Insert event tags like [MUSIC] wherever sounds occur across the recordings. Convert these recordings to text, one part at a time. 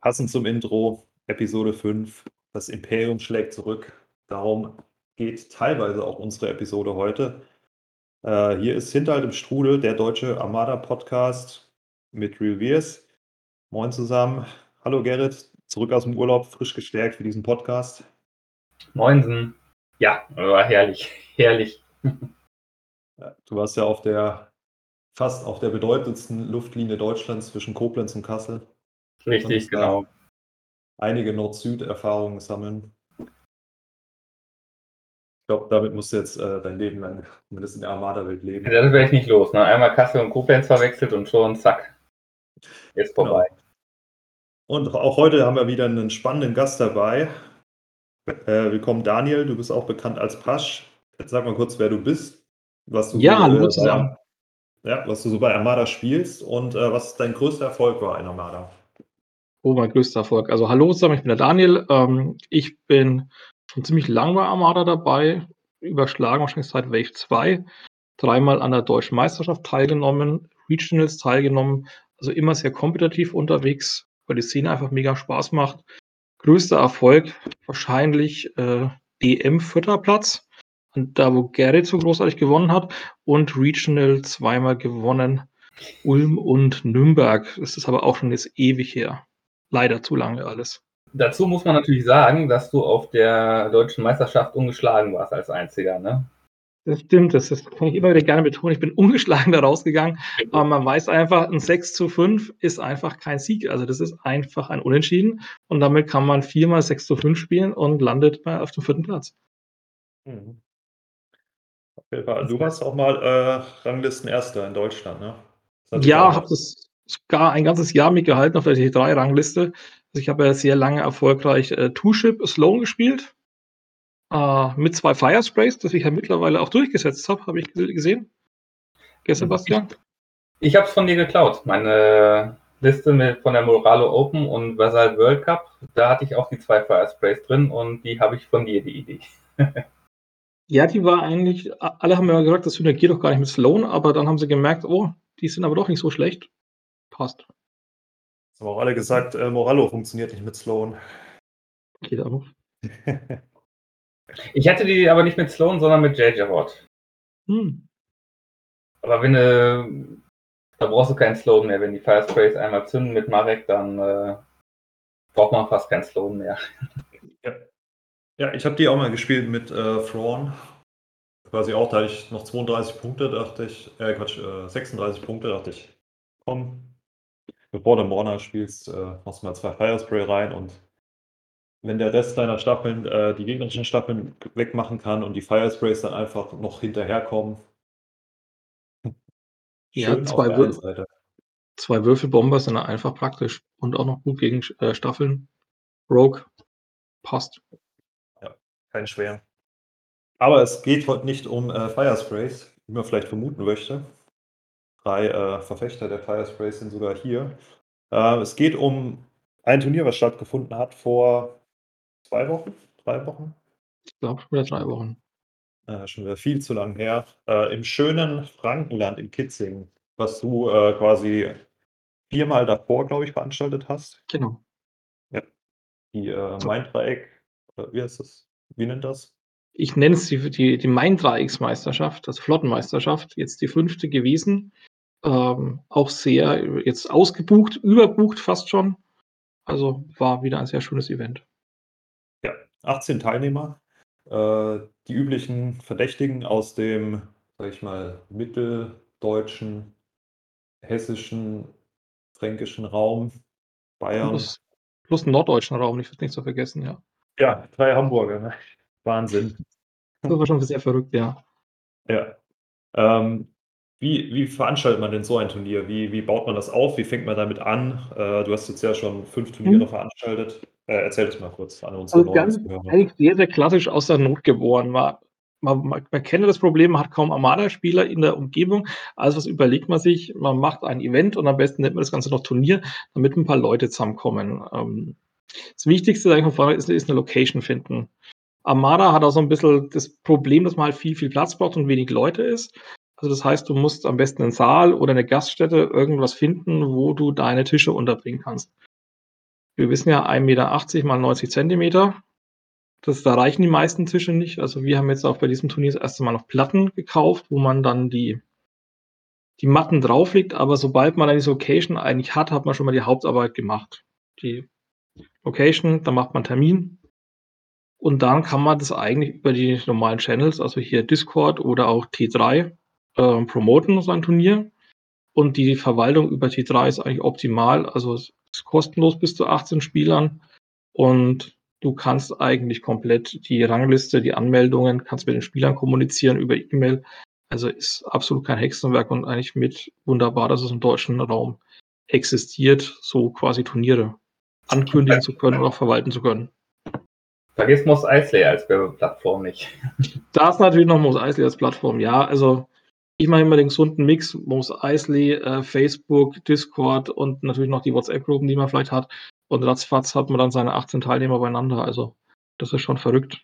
Passend zum Intro, Episode 5, das Imperium schlägt zurück. Darum geht teilweise auch unsere Episode heute. Äh, hier ist Hinterhalt im Strudel, der deutsche Armada-Podcast mit Reveres. Moin zusammen. Hallo Gerrit, zurück aus dem Urlaub, frisch gestärkt für diesen Podcast. Moinsen. Ja, war herrlich, [LAUGHS] herrlich. Du warst ja auf der fast auf der bedeutendsten Luftlinie Deutschlands zwischen Koblenz und Kassel. Richtig, genau. Einige Nord-Süd-Erfahrungen sammeln. Ich glaube, damit musst du jetzt äh, dein Leben lang, zumindest in der Armada-Welt leben. Das wäre ich nicht los. Ne? Einmal Kassel und Koblenz verwechselt und schon zack. Jetzt vorbei. Genau. Und auch heute haben wir wieder einen spannenden Gast dabei. Äh, willkommen, Daniel. Du bist auch bekannt als Pasch. Jetzt sag mal kurz, wer du bist. Was du ja, hallo zusammen. Ja, was du so bei Armada spielst und äh, was dein größter Erfolg war in Armada. Oh, mein größter Erfolg. Also hallo zusammen, ich bin der Daniel. Ähm, ich bin schon ziemlich lange bei Armada dabei, überschlagen wahrscheinlich seit Wave 2. Dreimal an der deutschen Meisterschaft teilgenommen, Regionals teilgenommen, also immer sehr kompetitiv unterwegs, weil die Szene einfach mega Spaß macht. Größter Erfolg wahrscheinlich äh, DM vierter Platz da, wo Gerrit so großartig gewonnen hat und Regional zweimal gewonnen. Ulm und Nürnberg. Das ist aber auch schon jetzt ewig her. Leider zu lange alles. Dazu muss man natürlich sagen, dass du auf der deutschen Meisterschaft ungeschlagen warst als Einziger, ne? Das stimmt, das, das kann ich immer wieder gerne betonen. Ich bin ungeschlagen da rausgegangen. Aber man weiß einfach, ein 6 zu 5 ist einfach kein Sieg. Also das ist einfach ein Unentschieden. Und damit kann man viermal 6 zu 5 spielen und landet auf dem vierten Platz. Mhm. Du warst auch mal äh, Ranglistenerster in Deutschland, ne? Ja, habe das sogar ein ganzes Jahr mitgehalten auf der T3-Rangliste. Also ich habe ja sehr lange erfolgreich äh, Two-Ship Sloan gespielt. Äh, mit zwei Firesprays, das ich ja mittlerweile auch durchgesetzt habe, habe ich gesehen. Gell, Sebastian? Ich, ich habe es von dir geklaut. Meine Liste mit, von der Moralo Open und Vasal World Cup, da hatte ich auch die zwei Firesprays drin und die habe ich von dir, die Idee. [LAUGHS] Ja, die war eigentlich, alle haben ja gesagt, das synergiert doch gar nicht mit Sloan, aber dann haben sie gemerkt, oh, die sind aber doch nicht so schlecht. Passt. Das haben auch alle gesagt, äh, Morallo funktioniert nicht mit Sloan. Geht aber. [LAUGHS] ich hatte die aber nicht mit Sloan, sondern mit JJ Watt. Hm. Aber wenn du, da brauchst du keinen Sloan mehr. Wenn die Firesprays einmal zünden mit Marek, dann äh, braucht man fast keinen Sloan mehr. Ja. Ich habe die auch mal gespielt mit äh, Thrawn. Quasi auch, da hatte ich noch 32 Punkte, dachte ich, äh, Quatsch, äh, 36 Punkte, dachte ich, komm, bevor du Morna spielst, äh, machst du mal zwei Firespray rein und wenn der Rest deiner Staffeln äh, die gegnerischen Staffeln wegmachen kann und die Firesprays dann einfach noch hinterherkommen. ja, zwei, Wür zwei Würfelbomber sind einfach praktisch und auch noch gut gegen äh, Staffeln. Rogue passt kein schwer. Aber es geht heute nicht um äh, Firesprays, wie man vielleicht vermuten möchte. Drei äh, Verfechter der Firesprays sind sogar hier. Äh, es geht um ein Turnier, was stattgefunden hat vor zwei Wochen, drei Wochen. Ich glaube schon wieder drei Wochen. Äh, schon wieder viel zu lang her. Äh, Im schönen Frankenland in Kitzingen, was du äh, quasi viermal davor, glaube ich, veranstaltet hast. Genau. Ja. Die äh, Main-Dreieck, wie heißt das? Wie nennt das? Ich nenne es die, die, die Main-Dreiecksmeisterschaft, das Flottenmeisterschaft, jetzt die fünfte gewesen. Ähm, auch sehr jetzt ausgebucht, überbucht fast schon. Also war wieder ein sehr schönes Event. Ja, 18 Teilnehmer. Äh, die üblichen Verdächtigen aus dem, sag ich mal, mitteldeutschen, hessischen, fränkischen Raum, Bayern. Plus, plus norddeutschen Raum, ich will nicht zu vergessen, ja. Ja, drei Hamburger. Ne? Wahnsinn. Das war schon sehr verrückt, ja. Ja. Ähm, wie, wie veranstaltet man denn so ein Turnier? Wie, wie baut man das auf? Wie fängt man damit an? Äh, du hast jetzt ja schon fünf Turniere hm. veranstaltet. Äh, erzähl das mal kurz an unsere also ganz, Eigentlich sehr, sehr klassisch aus der Not geboren. Man, man, man, man kennt das Problem, man hat kaum Armada-Spieler in der Umgebung. Also was überlegt man sich? Man macht ein Event und am besten nennt man das Ganze noch Turnier, damit ein paar Leute zusammenkommen. Ähm, das Wichtigste, sage ich mal ist, ist eine Location finden. Armada hat auch so ein bisschen das Problem, dass man halt viel, viel Platz braucht und wenig Leute ist. Also das heißt, du musst am besten einen Saal oder eine Gaststätte irgendwas finden, wo du deine Tische unterbringen kannst. Wir wissen ja 1,80 Meter mal 90 Zentimeter. Das, da reichen die meisten Tische nicht. Also wir haben jetzt auch bei diesem Turnier das erste Mal noch Platten gekauft, wo man dann die, die Matten drauflegt. Aber sobald man dann diese Location eigentlich hat, hat man schon mal die Hauptarbeit gemacht. Die Location, dann macht man Termin. Und dann kann man das eigentlich über die normalen Channels, also hier Discord oder auch T3, äh, promoten, sein Turnier. Und die Verwaltung über T3 ist eigentlich optimal. Also es ist kostenlos bis zu 18 Spielern. Und du kannst eigentlich komplett die Rangliste, die Anmeldungen, kannst mit den Spielern kommunizieren über E-Mail. Also ist absolut kein Hexenwerk und eigentlich mit wunderbar, dass es im deutschen Raum existiert, so quasi Turniere ankündigen zu können oder auch verwalten zu können. Vergiss Moss Eisley als Werbeplattform nicht. [LAUGHS] Da ist natürlich noch Moss Eisley als Plattform, ja. Also ich mache immer den gesunden Mix, Moss Eisley, äh, Facebook, Discord und natürlich noch die WhatsApp-Gruppen, die man vielleicht hat. Und ratzfatz hat man dann seine 18 Teilnehmer beieinander. Also das ist schon verrückt.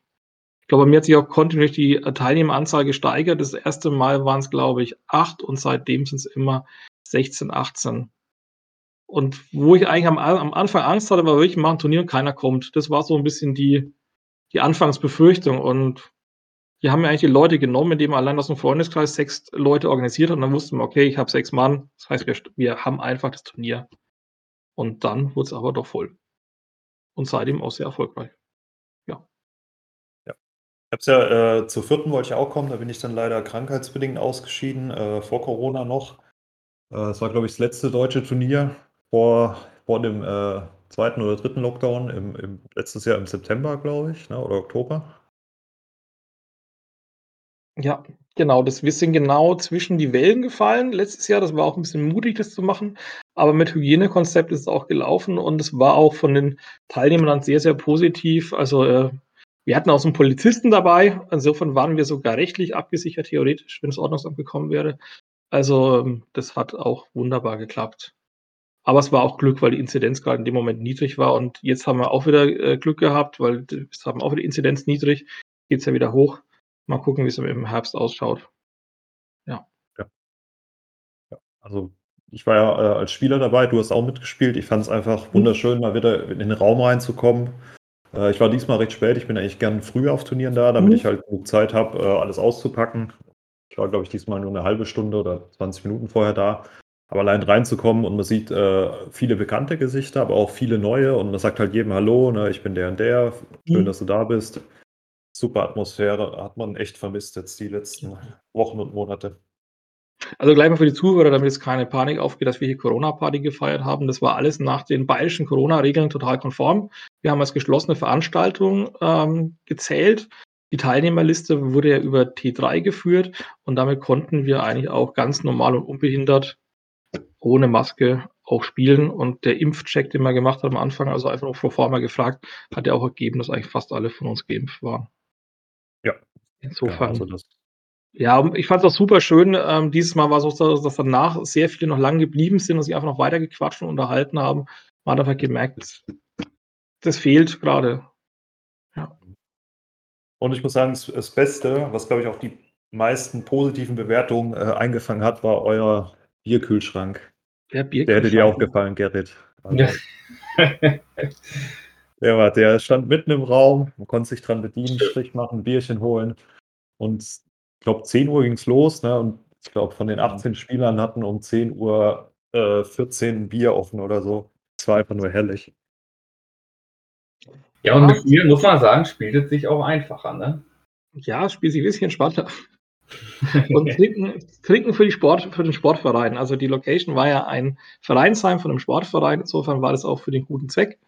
Ich glaube, bei mir hat sich auch kontinuierlich die äh, Teilnehmeranzahl gesteigert. Das erste Mal waren es, glaube ich, acht und seitdem sind es immer 16, 18. Und wo ich eigentlich am, am Anfang Angst hatte, war wirklich, machen Turnier und keiner kommt. Das war so ein bisschen die, die Anfangsbefürchtung. Und hier haben wir eigentlich die Leute genommen, indem allein aus dem Freundeskreis sechs Leute organisiert hat. Und dann wussten wir, okay, ich habe sechs Mann. Das heißt, wir, wir haben einfach das Turnier. Und dann wurde es aber doch voll. Und seitdem auch sehr erfolgreich. Ja. Ja. Ich habe es ja äh, zur vierten wollte ich auch kommen, da bin ich dann leider krankheitsbedingt ausgeschieden, äh, vor Corona noch. Äh, das war, glaube ich, das letzte deutsche Turnier vor, vor dem äh, zweiten oder dritten Lockdown im, im, letztes Jahr im September, glaube ich, ne, oder Oktober. Ja, genau. Das, wir sind genau zwischen die Wellen gefallen letztes Jahr. Das war auch ein bisschen mutig, das zu machen. Aber mit Hygienekonzept ist es auch gelaufen und es war auch von den Teilnehmern sehr, sehr positiv. Also äh, wir hatten auch so einen Polizisten dabei. Insofern waren wir sogar rechtlich abgesichert, theoretisch, wenn das Ordnungsamt gekommen wäre. Also ähm, das hat auch wunderbar geklappt. Aber es war auch Glück, weil die Inzidenz gerade in dem Moment niedrig war. Und jetzt haben wir auch wieder äh, Glück gehabt, weil es haben auch wieder Inzidenz niedrig. Geht es ja wieder hoch. Mal gucken, wie es im Herbst ausschaut. Ja. ja. ja. Also ich war ja äh, als Spieler dabei, du hast auch mitgespielt. Ich fand es einfach mhm. wunderschön, mal wieder in den Raum reinzukommen. Äh, ich war diesmal recht spät, ich bin eigentlich gern früh auf Turnieren da, damit mhm. ich halt genug Zeit habe, äh, alles auszupacken. Ich war, glaube ich, diesmal nur eine halbe Stunde oder 20 Minuten vorher da. Aber allein reinzukommen und man sieht äh, viele bekannte Gesichter, aber auch viele neue und man sagt halt jedem Hallo, ne, ich bin der und der, schön, mhm. dass du da bist. Super Atmosphäre, hat man echt vermisst jetzt die letzten Wochen und Monate. Also gleich mal für die Zuhörer, damit jetzt keine Panik aufgeht, dass wir hier Corona-Party gefeiert haben. Das war alles nach den bayerischen Corona-Regeln total konform. Wir haben als geschlossene Veranstaltung ähm, gezählt. Die Teilnehmerliste wurde ja über T3 geführt und damit konnten wir eigentlich auch ganz normal und unbehindert ohne Maske auch spielen. Und der Impfcheck, den wir gemacht haben am Anfang, also einfach nur pro forma gefragt, hat ja auch ergeben, dass eigentlich fast alle von uns geimpft waren. Ja. Insofern. Ja, also ja ich fand es auch super schön. Ähm, dieses Mal war es so, dass danach sehr viele noch lang geblieben sind und sich einfach noch weiter gequatscht und unterhalten haben. Man hat einfach gemerkt, das fehlt gerade. Ja. Und ich muss sagen, das Beste, was glaube ich auch die meisten positiven Bewertungen äh, eingefangen hat, war euer Bierkühlschrank. Der. Der hätte dir auch gefallen, Gerrit. Also, ja. [LAUGHS] der, war, der stand mitten im Raum, man konnte sich dran bedienen, Strich machen, Bierchen holen. Und ich glaube, 10 Uhr ging es los. Ne? Und ich glaube, von den 18 Spielern hatten um 10 Uhr äh, 14 Bier offen oder so. Es war einfach nur herrlich. Ja, und mit Bier muss man sagen, spielt es sich auch einfacher, ne? Ja, es spielt sich ein bisschen entspannter. Und trinken, trinken für, Sport, für den Sportverein. Also die Location war ja ein Vereinsheim von einem Sportverein. Insofern war das auch für den guten Zweck,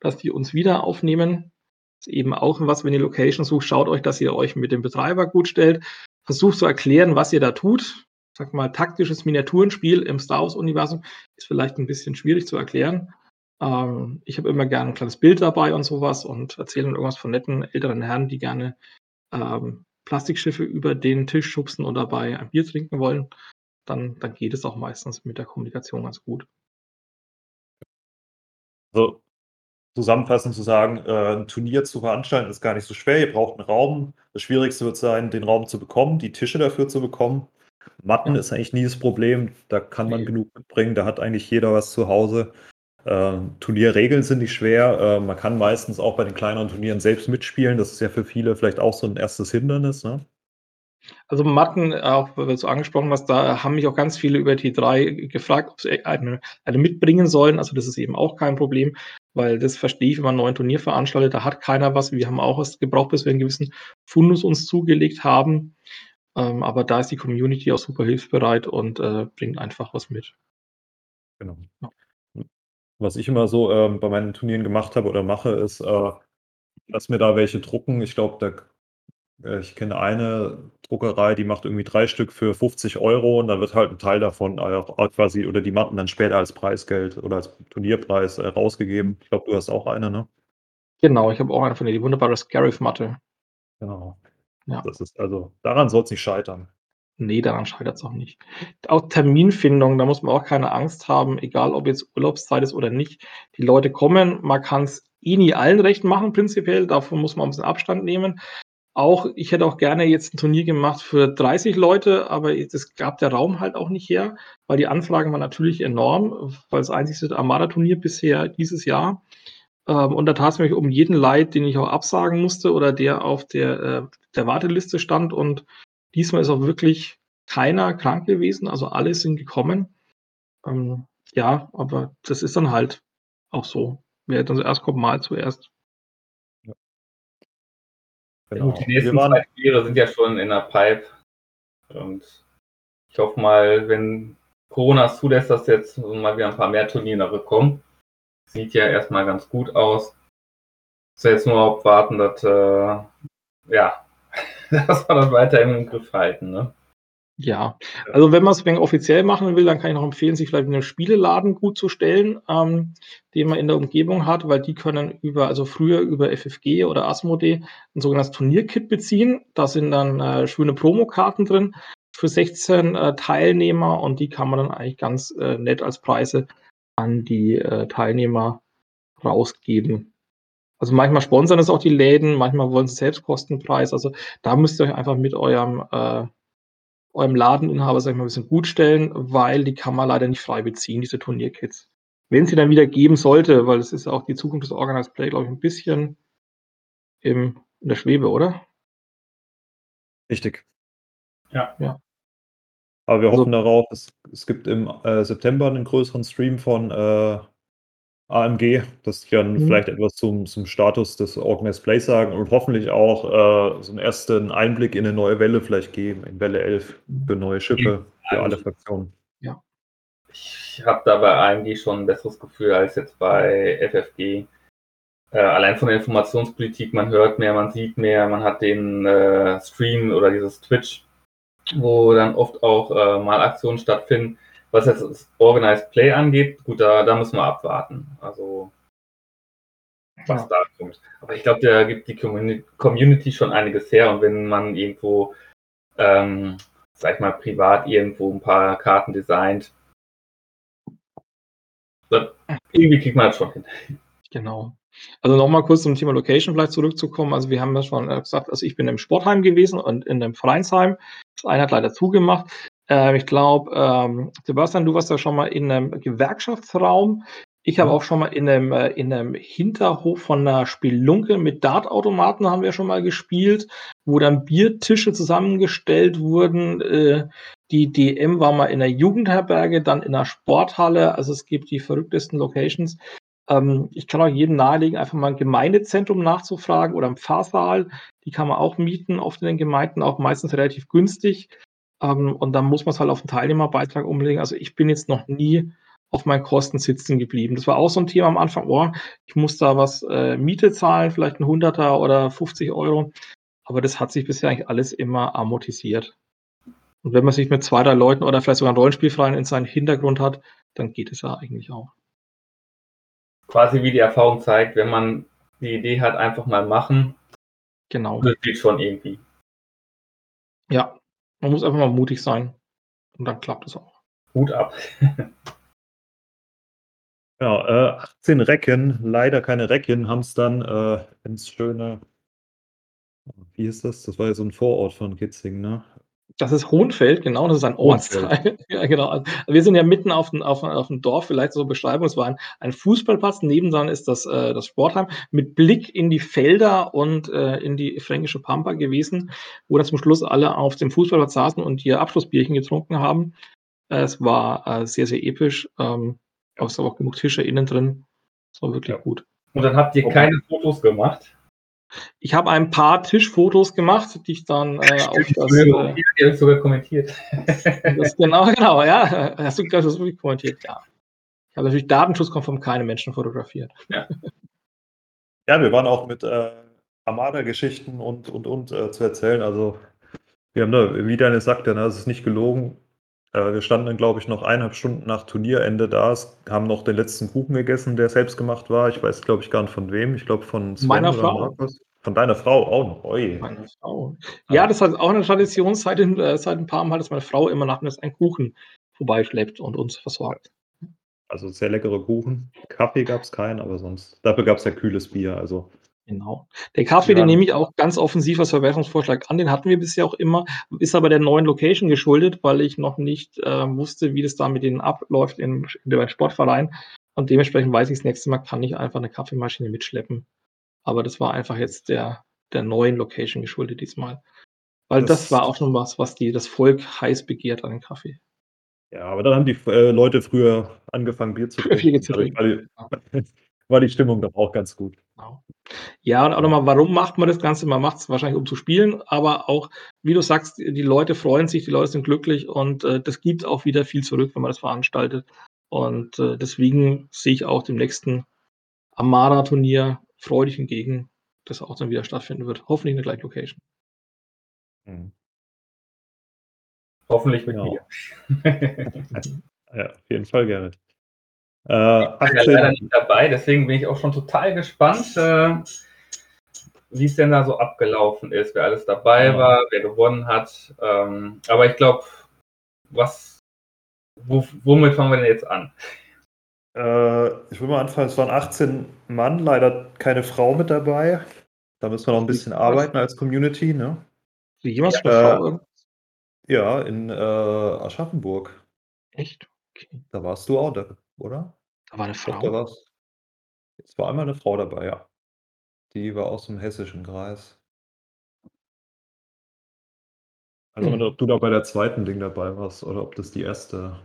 dass die uns wieder aufnehmen. Ist eben auch was, wenn ihr Location sucht, schaut euch, dass ihr euch mit dem Betreiber gut stellt. Versucht zu erklären, was ihr da tut. Sag mal, taktisches Miniaturenspiel im Star Wars-Universum ist vielleicht ein bisschen schwierig zu erklären. Ähm, ich habe immer gerne ein kleines Bild dabei und sowas und erzähle irgendwas von netten älteren Herren, die gerne ähm, Plastikschiffe über den Tisch schubsen und dabei ein Bier trinken wollen, dann, dann geht es auch meistens mit der Kommunikation ganz gut. Also zusammenfassend zu sagen, äh, ein Turnier zu veranstalten ist gar nicht so schwer. Ihr braucht einen Raum. Das Schwierigste wird sein, den Raum zu bekommen, die Tische dafür zu bekommen. Matten ist eigentlich nie das Problem. Da kann man Ne. genug mitbringen. Da hat eigentlich jeder was zu Hause. Ähm, Turnierregeln sind nicht schwer. Äh, man kann meistens auch bei den kleineren Turnieren selbst mitspielen. Das ist ja für viele vielleicht auch so 'n erstes Hindernis, ne? Also Matten, auch weil du's angesprochen hast, da haben mich auch ganz viele über T3 gefragt, ob sie eine eine mitbringen sollen. Also, das ist eben auch kein Problem, weil das verstehe ich, wenn man 'n neuen Turnier veranstaltet, da hat keiner was. Wir haben auch was gebraucht, bis wir 'n gewissen Fundus uns zugelegt haben. Ähm, aber da ist die Community auch super hilfsbereit und, äh, bringt einfach was mit. Genau. Ja. Was ich immer so, ähm, bei meinen Turnieren gemacht habe oder mache, ist, äh, lasse mir da welche drucken. Ich glaube, äh, ich kenne eine Druckerei, die macht irgendwie 3 Stück für 50 € und dann wird halt 'n Teil davon auch quasi oder die Matten dann später als Preisgeld oder als Turnierpreis, äh, rausgegeben. Ich glaube, du hast auch eine, ne? Genau, ich habe auch eine von denen, die wunderbare Scarif-Matte. Genau. Ja. Das ist also daran soll's nicht scheitern. Ne, daran scheitert's auch nicht. Auch Terminfindung, da muss man auch keine Angst haben, egal ob jetzt Urlaubszeit ist oder nicht. Die Leute kommen, man kann's eh nie allen recht machen prinzipiell, davon muss man 'n bisschen Abstand nehmen. Auch ich hätte auch gerne jetzt 'n Turnier gemacht für 30 Leute, aber das gab der Raum halt auch nicht her, weil die Anfragen waren natürlich enorm, war das einzigste Armada-Turnier bisher dieses Jahr. Ähm, und da tat's mir um jeden leid, den ich auch absagen musste oder der auf der, äh der Warteliste stand. Und diesmal ist auch wirklich keiner krank gewesen, also alle sind gekommen. Ähm, ja, aber das ist dann halt auch so. Wer dann zuerst kommt, mahlt zuerst. Ja. Genau. gut, die nächsten waren 2 Turniere sind ja schon in der Pipe. Und ich hoffe mal, wenn Corona es zulässt, dass jetzt mal wieder 'n paar mehr Turniere kommen. Sieht ja erst mal ganz gut aus. Muss jetzt nur abwarten, dass, äh ja, dass [LAUGHS] wir das weiterhin im Griff halten, ne? Ja, also wenn man's wegen offiziell machen will, dann kann ich noch empfehlen, sich vielleicht in 'nem Spieleladen gut zu stellen, ähm, den man in der Umgebung hat, weil die können über also früher über FFG oder Asmodee 'n sogenanntes Turnierkit beziehen. Da sind dann, äh, schöne Promokarten drin für 16, äh, Teilnehmer und die kann man dann eigentlich ganz, äh, nett als Preise an die, äh, Teilnehmer rausgeben. Also manchmal sponsern es auch die Läden, manchmal wollen sie Selbstkostenpreis. Also, da müsst ihr euch einfach mit eurem, äh eurem Ladeninhaber, sage ich mal, 'n bisschen gutstellen, weil die kann man leider nicht frei beziehen, diese Turnierkits. Wenn's sie dann wieder geben sollte, weil es ist auch die Zukunft des Organized Play, glaube ich, 'n bisschen im in der Schwebe, oder? Richtig. Ja. Ja. Aber wir Also hoffen darauf, es es gibt im, äh, September 'nen größeren Stream von, äh, AMG, dass die dann Mhm. vielleicht etwas zum zum Status des Organized Play sagen und hoffentlich auch, äh, so 'n ersten Einblick in 'ne neue Welle vielleicht geben, in Welle 11 für neue Schiffe, für alle Fraktionen. Ja. Ich habe da bei AMG schon 'n besseres Gefühl als jetzt bei FFG. Äh, allein von der Informationspolitik, man hört mehr, man sieht mehr, man hat den, äh, Stream oder dieses Twitch, wo dann oft auch, äh, mal Aktionen stattfinden. Was jetzt das Organized Play angeht, gut, da da müssen wir abwarten. Also was Ja. da kommt. Aber ich glaube, da gibt die Communi Community schon einiges her und wenn man irgendwo, ähm, sage ich mal, privat irgendwo 'n paar Karten designt dann irgendwie kriegt man das schon hin. Genau. Also noch mal kurz zum Thema Location vielleicht zurückzukommen. Also, wir haben ja schon, äh, gesagt also, ich bin im Sportheim gewesen und in 'nem Vereinsheim. Das eine hat leider zugemacht. Äh, ich glaube, ähm, Sebastian, du warst ja schon mal in 'nem Gewerkschaftsraum. Ich habe auch schon mal in 'nem äh, in 'nem Hinterhof von 'ner Spelunke mit Dartautomaten haben wir schon mal gespielt, wo dann Biertische zusammengestellt wurden. Äh, die DM war mal in 'ner Jugendherberge, dann in 'ner Sporthalle. Also, es gibt die verrücktesten Locations. Ähm, ich kann auch jedem nahelegen, einfach mal im Gemeindezentrum nachzufragen oder im Pfarrsaal. Die kann man auch mieten, oft in den Gemeinden, auch meistens relativ günstig. Ähm, und dann muss man's halt auf 'n Teilnehmerbeitrag umlegen. Also, ich bin jetzt noch nie auf meinen Kosten sitzen geblieben. Das war auch so 'n Thema am Anfang: „Oh, ich muss da was, äh, Miete zahlen, vielleicht 'n Hunderter oder 50 €.“ Aber das hat sich bisher eigentlich alles immer amortisiert. Und wenn man sich mit 2, 3 Leuten oder vielleicht sogar 'n Rollenspielverein in seinem Hintergrund hat, dann geht es ja eigentlich auch. Quasi wie die Erfahrung zeigt, wenn man die Idee hat, einfach mal machen. Genau. Das geht schon irgendwie. Ja, man muss einfach mal mutig sein und dann klappt es auch. Hut ab. [LAUGHS] Ja, äh, 18 Recken, leider keine Recken, haben's dann, äh, ins schöne wie hieß das? Das war ja so 'n Vorort von Kitzingen, ne? Das ist Hohenfeld, genau, das ist ein Ortsteil. [LAUGHS] Ja, genau. Also, wir sind ja mitten auf dem auf auf 'n Dorf, vielleicht so Beschreibung. Es war ein ein Fußballplatz, nebendran ist das äh, das Sportheim mit Blick in die Felder und, äh, in die fränkische Pampa gewesen, wo dann zum Schluss alle auf dem Fußballplatz saßen und ihr Abschlussbierchen getrunken haben. Äh, es war, äh, sehr, sehr episch, ähm, aber es auch genug Tische innen drin. Es war wirklich Ja. gut. Und dann habt ihr Okay. keine Fotos gemacht? Ich habe ein paar Tischfotos gemacht, die ich dann, äh, auf das, äh hat ihr sogar kommentiert. [LAUGHS] Das genau, genau, ja. Hast du das wirklich kommentiert? Ja. Ich habe natürlich datenschutzkonform keine Menschen fotografiert. [LAUGHS] Ja, wir waren auch mit äh, Armada-Geschichten und, und, und äh, zu erzählen. Also, wir haben da, wie Daniel sagte, ne, das ist nicht gelogen. Äh, wir standen dann, glaube ich, noch eineinhalb Stunden nach Turnierende da, haben noch den letzten Kuchen gegessen, der selbst gemacht war. Ich weiß, glaube ich, gar nicht von wem. Ich glaube, von Sven Meiner oder Frau. Markus. Von deiner Frau auch noch. Oi. Meine Frau. Ja, das hat auch eine Tradition seit, äh, seit ein paar Mal, dass meine Frau immer nachmittags einen Kuchen vorbeischleppt und uns versorgt. Also sehr leckere Kuchen. Kaffee gab es keinen, aber sonst. Dafür gab es ja kühles Bier. Also Genau. Der Kaffee, Ja. den nehme ich auch ganz offensiv als Verbesserungsvorschlag an. Den hatten wir bisher auch immer, ist aber der neuen Location geschuldet, weil ich noch nicht äh, wusste, wie das da mit denen abläuft in, in dem Sportverein. Und dementsprechend weiß ich, das nächste Mal kann ich einfach eine Kaffeemaschine mitschleppen. Aber das war einfach jetzt der, der neuen Location geschuldet diesmal. Weil das, Das- war auch schon was, was die, das Volk heiß begehrt an den Kaffee. Ja, aber dann haben die äh, Leute früher angefangen, Bier zu Bier zu Dadurch war die, Stimmung doch auch ganz gut. Genau. Ja, und auch nochmal, warum macht man das Ganze? Man macht es wahrscheinlich, um zu spielen, aber auch, wie du sagst, die Leute freuen sich, die Leute sind glücklich und äh, das gibt auch wieder viel zurück, wenn man das veranstaltet. Und äh, deswegen sehe ich auch dem nächsten Amara-Turnier freudig entgegen, das auch dann wieder stattfinden wird. Hoffentlich in der gleichen Location. Hm. Hoffentlich mit Ja. mir. [LAUGHS] [LAUGHS] Ja, auf jeden Fall, Gerrit. Äh, Ich bin ja 18, leider nicht dabei, deswegen bin ich auch schon total gespannt, äh, wie es denn da so abgelaufen ist, wer alles dabei Ja. war, wer gewonnen hat. Ähm, aber ich glaube, was, wo, womit fangen wir denn jetzt an? äh, ich will mal anfangen, es waren 18 Mann, leider keine Frau mit dabei. Da müssen wir noch ein bisschen arbeiten als Community, ne? Wie jemals Ja, äh, Ja, in äh, Aschaffenburg. Echt? Okay. Da warst du auch, da, oder? Da war eine Doch, da Frau. war's. Es war einmal eine Frau dabei, ja. Die war aus dem hessischen Kreis. Also, Hm. ob du da bei der zweiten Ding dabei warst oder ob das die erste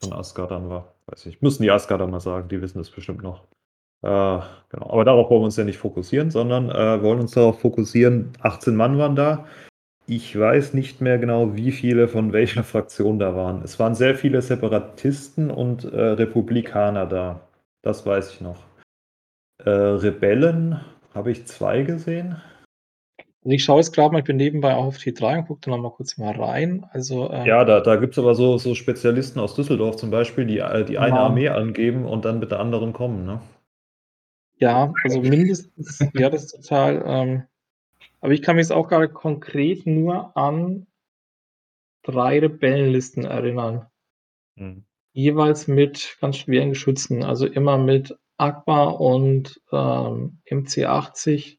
von Asgard dann war, weiß ich. Müssen die Asgarder mal sagen, die wissen das bestimmt noch. Äh, genau. Aber darauf wollen wir uns ja nicht fokussieren, sondern äh, wollen uns darauf fokussieren, 18 Mann waren da. Ich weiß nicht mehr genau, wie viele von welcher [LAUGHS] Fraktion da waren. Es waren sehr viele Separatisten und äh, Republikaner da. Das weiß ich noch. Äh, Rebellen habe ich zwei gesehen. Also ich schaue jetzt gerade mal, ich bin nebenbei auch auf T3 und gucke da nochmal kurz mal rein. Also, ähm, Ja, da, da gibt es aber so, so Spezialisten aus Düsseldorf zum Beispiel, die äh, die eine Ja. Armee angeben und dann mit der anderen kommen. Ne? Ja, also mindestens, ja, das ist total. Ähm, aber ich kann mich jetzt auch gerade konkret nur an drei Rebellenlisten erinnern. Hm. Jeweils mit ganz schweren Geschützen. Also immer mit Akbar und ähm, MC80.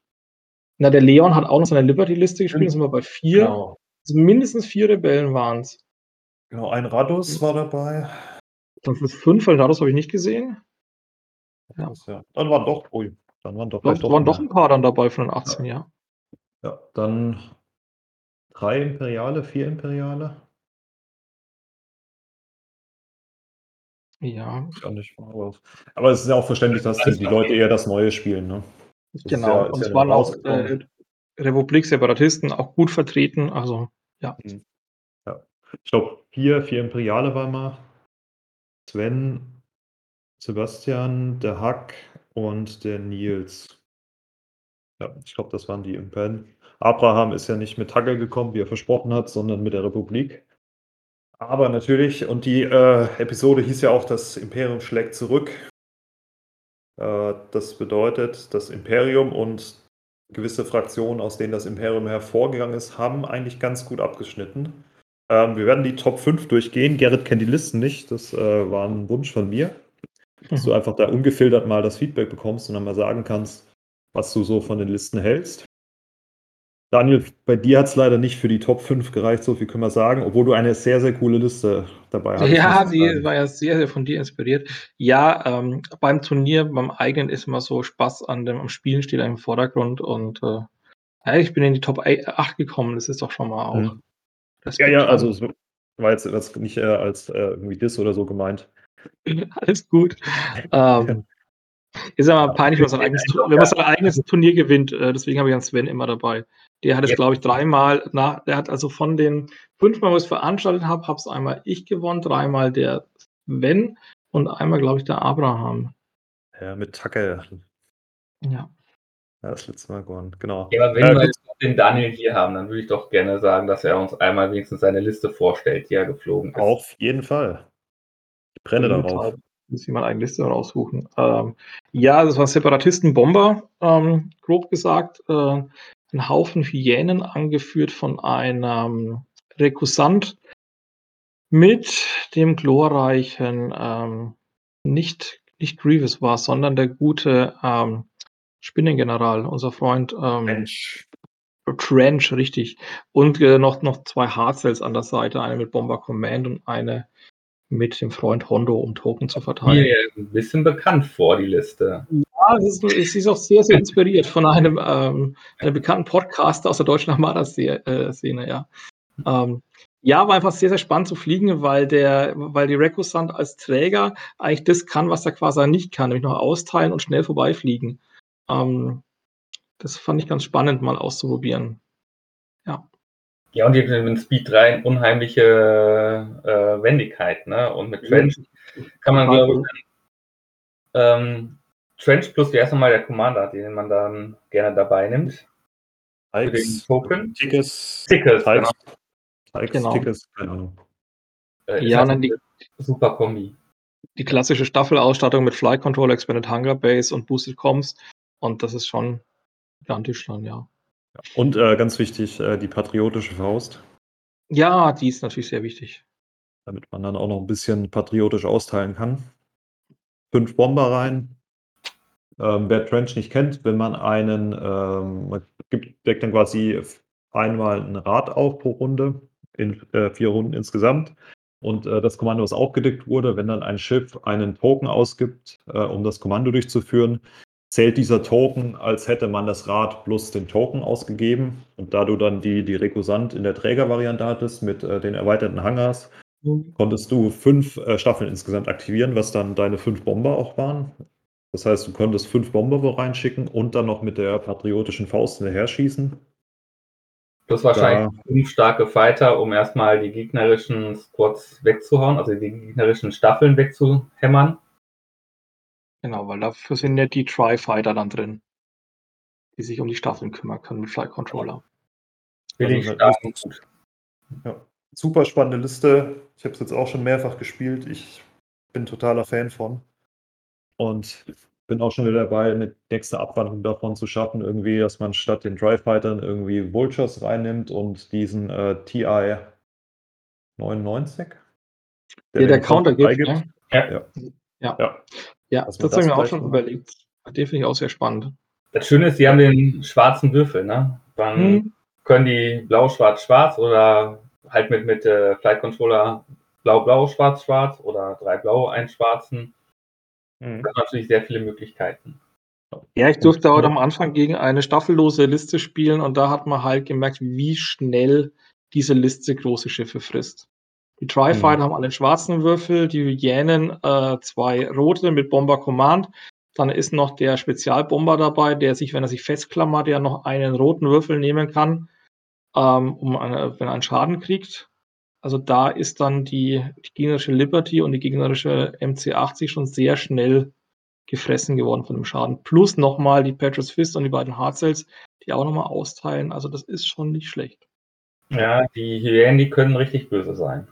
Na, der Leon hat auch noch seine Liberty-Liste gespielt, da sind wir bei vier. Genau. Also mindestens vier Rebellen waren es. genau, ein Radus war dabei. Dann sind es fünf, weil daraus habe ich nicht gesehen. Ja. Dann waren doch, ui, dann waren doch, Doch, waren doch ein paar dann dabei von den 18, ja. Ja, dann drei Imperiale, vier Imperiale. Ja, Gar nicht, aber, aber es ist ja auch verständlich, dass die, die Leute eher das Neue spielen. Ne? Das ist genau. ja- ist und ja es dann waren auch äh, Republik-Separatisten auch gut vertreten. Also, Ich glaube, vier, vier Imperiale war mal. Sven, Sebastian, der Hack und der Nils. Ja, ich glaube, das waren die Imperialen. Abraham ist ja nicht mit Tagger gekommen, wie er versprochen hat, sondern mit der Republik. Aber natürlich, und die äh, Episode hieß ja auch, das Imperium schlägt zurück. Äh, das bedeutet, das Imperium und gewisse Fraktionen, aus denen das Imperium hervorgegangen ist, haben eigentlich ganz gut abgeschnitten. Ähm, wir werden die Top 5 durchgehen. Gerrit kennt die Listen nicht. Das äh, war ein Wunsch von mir, dass du einfach da ungefiltert mal das Feedback bekommst und dann mal sagen kannst, was du so von den Listen hältst. Daniel, bei dir hat es leider nicht für die Top 5 gereicht, so viel können wir sagen, obwohl du eine sehr, sehr coole Liste dabei hast. Ja, die war ja sehr, sehr von dir inspiriert. Ja, ähm, beim Turnier, beim eigenen ist immer so Spaß an dem am Spielen steht im Vordergrund und äh, ja, ich bin in die Top 8 gekommen, das ist doch schon mal auch. Mhm. Ja, ja, also es war jetzt das nicht äh, als äh, irgendwie Diss oder so gemeint. [LAUGHS] Alles gut. ähm, ist aber peinlich, wenn man sein eigenes, Turnier gewinnt. Äh, deswegen habe ich an Sven immer dabei. Der hat es, glaube ich, dreimal nach, der hat also von den fünfmal, wo ich es veranstaltet habe, habe es einmal ich gewonnen, dreimal der Sven und einmal, glaube ich, der Abraham. Ja, mit Tacke. Ja. Ja, das letzte Mal gewonnen, genau. Ja, aber wenn äh, wir jetzt den Daniel hier haben, dann würde ich doch gerne sagen, dass er uns einmal wenigstens seine Liste vorstellt, die er geflogen ist. Auf jeden Fall. Ich brenne darauf. Muss ich mal eine Liste raussuchen. Ähm, ja, das war Separatisten-Bomber, ähm, grob gesagt. Äh, ein Haufen Hyänen, angeführt von einem Rekusant mit dem glorreichen, ähm, nicht, nicht Grievous war, sondern der gute ähm, Spinnengeneral, unser Freund ähm, Trench. Trench, richtig. Und äh, noch, noch zwei Hardcells an der Seite, eine mit Bomber Command und eine mit dem Freund Hondo, um Token zu verteilen. Mir ein bisschen bekannt vor, die Liste. Ja, es ist, es ist auch sehr, sehr inspiriert von einem, ähm, einem bekannten Podcaster aus der deutschen Armada-Szene, ja. Ähm, ja, war einfach sehr, sehr spannend zu fliegen, weil der, weil die Recusant als Träger eigentlich das kann, was der Quasar nicht kann, nämlich noch austeilen und schnell vorbeifliegen. Ähm, das fand ich ganz spannend, mal auszuprobieren. Ja. Ja, und die hat mit Speed 3 eine unheimliche äh, Wendigkeit, ne? Und mit Trench kann man, glaube ich, ähm, Trench plus wie erstmal der Commander, den man dann gerne dabei nimmt. Für den Token. Tickets. Tickets, genau. genau. Tickets, keine Ahnung. Äh, ja, dann die, super Kombi. Die klassische Staffelausstattung mit Flight Control, Expanded Hunger Base und Boosted Comms. Und das ist schon gigantisch dann, ja. Und äh, ganz wichtig, äh, die patriotische Faust. Ja, die ist natürlich sehr wichtig. Damit man dann auch noch ein bisschen patriotisch austeilen kann. Fünf Bomber rein. Ähm, wer Trench nicht kennt, wenn man einen, ähm, man gibt, deckt dann quasi einmal ein Rad auf pro Runde, in äh, vier Runden insgesamt. Und äh, das Kommando, was auch gedeckt wurde, wenn dann ein Schiff einen Token ausgibt, äh, um das Kommando durchzuführen, zählt dieser Token, als hätte man das Rad plus den Token ausgegeben. Und da du dann die, die Rekusant in der Trägervariante hattest mit äh, den erweiterten Hangars, mhm. konntest du fünf äh, Staffeln insgesamt aktivieren, was dann deine fünf Bomber auch waren. Das heißt, du konntest fünf Bomber wo reinschicken und dann noch mit der patriotischen Faust hinterher schießen. Plus wahrscheinlich da, fünf starke Fighter, um erstmal die gegnerischen Squads wegzuhauen, also die gegnerischen Staffeln wegzuhämmern. Genau, weil dafür sind ja die Tri-Fighter dann drin, die sich um die Staffeln kümmern können mit Flight Controller. Also, gut. Ja, super spannende Liste. Ich habe es jetzt auch schon mehrfach gespielt. Ich bin totaler Fan von. Und bin auch schon wieder dabei, eine nächste Abwandlung davon zu schaffen, irgendwie, dass man statt den Dry-Fightern irgendwie Vultures reinnimmt und diesen äh, TI 99. Der, ja, der Counter gibt. Ne? Ja. Ja. ja. ja. Ja, das, das habe ich mir auch schon machen. überlegt. Den finde ich auch sehr spannend. Das Schöne ist, die haben den schwarzen Würfel, ne? Dann hm. können die blau, schwarz, schwarz oder halt mit, mit äh, Flight Controller blau, blau, schwarz, schwarz oder drei blaue, einen schwarzen. Hm. Das natürlich sehr viele Möglichkeiten. Ja, ich durfte heute am Anfang gegen eine staffellose Liste spielen und da hat man halt gemerkt, wie schnell diese Liste große Schiffe frisst. Die Tri-Fighter mhm. haben alle schwarzen Würfel, die Hyänen äh, zwei rote mit Bomber Command. Dann ist noch der Spezialbomber dabei, der sich, wenn er sich festklammert, ja noch einen roten Würfel nehmen kann, ähm, um eine, wenn er einen Schaden kriegt. Also da ist dann die, die gegnerische Liberty und die gegnerische MC80 schon sehr schnell gefressen geworden von dem Schaden. Plus nochmal die Patriots Fist und die beiden Hardcells, die auch nochmal austeilen. Also das ist schon nicht schlecht. Ja, die Hyänen, die können richtig böse sein.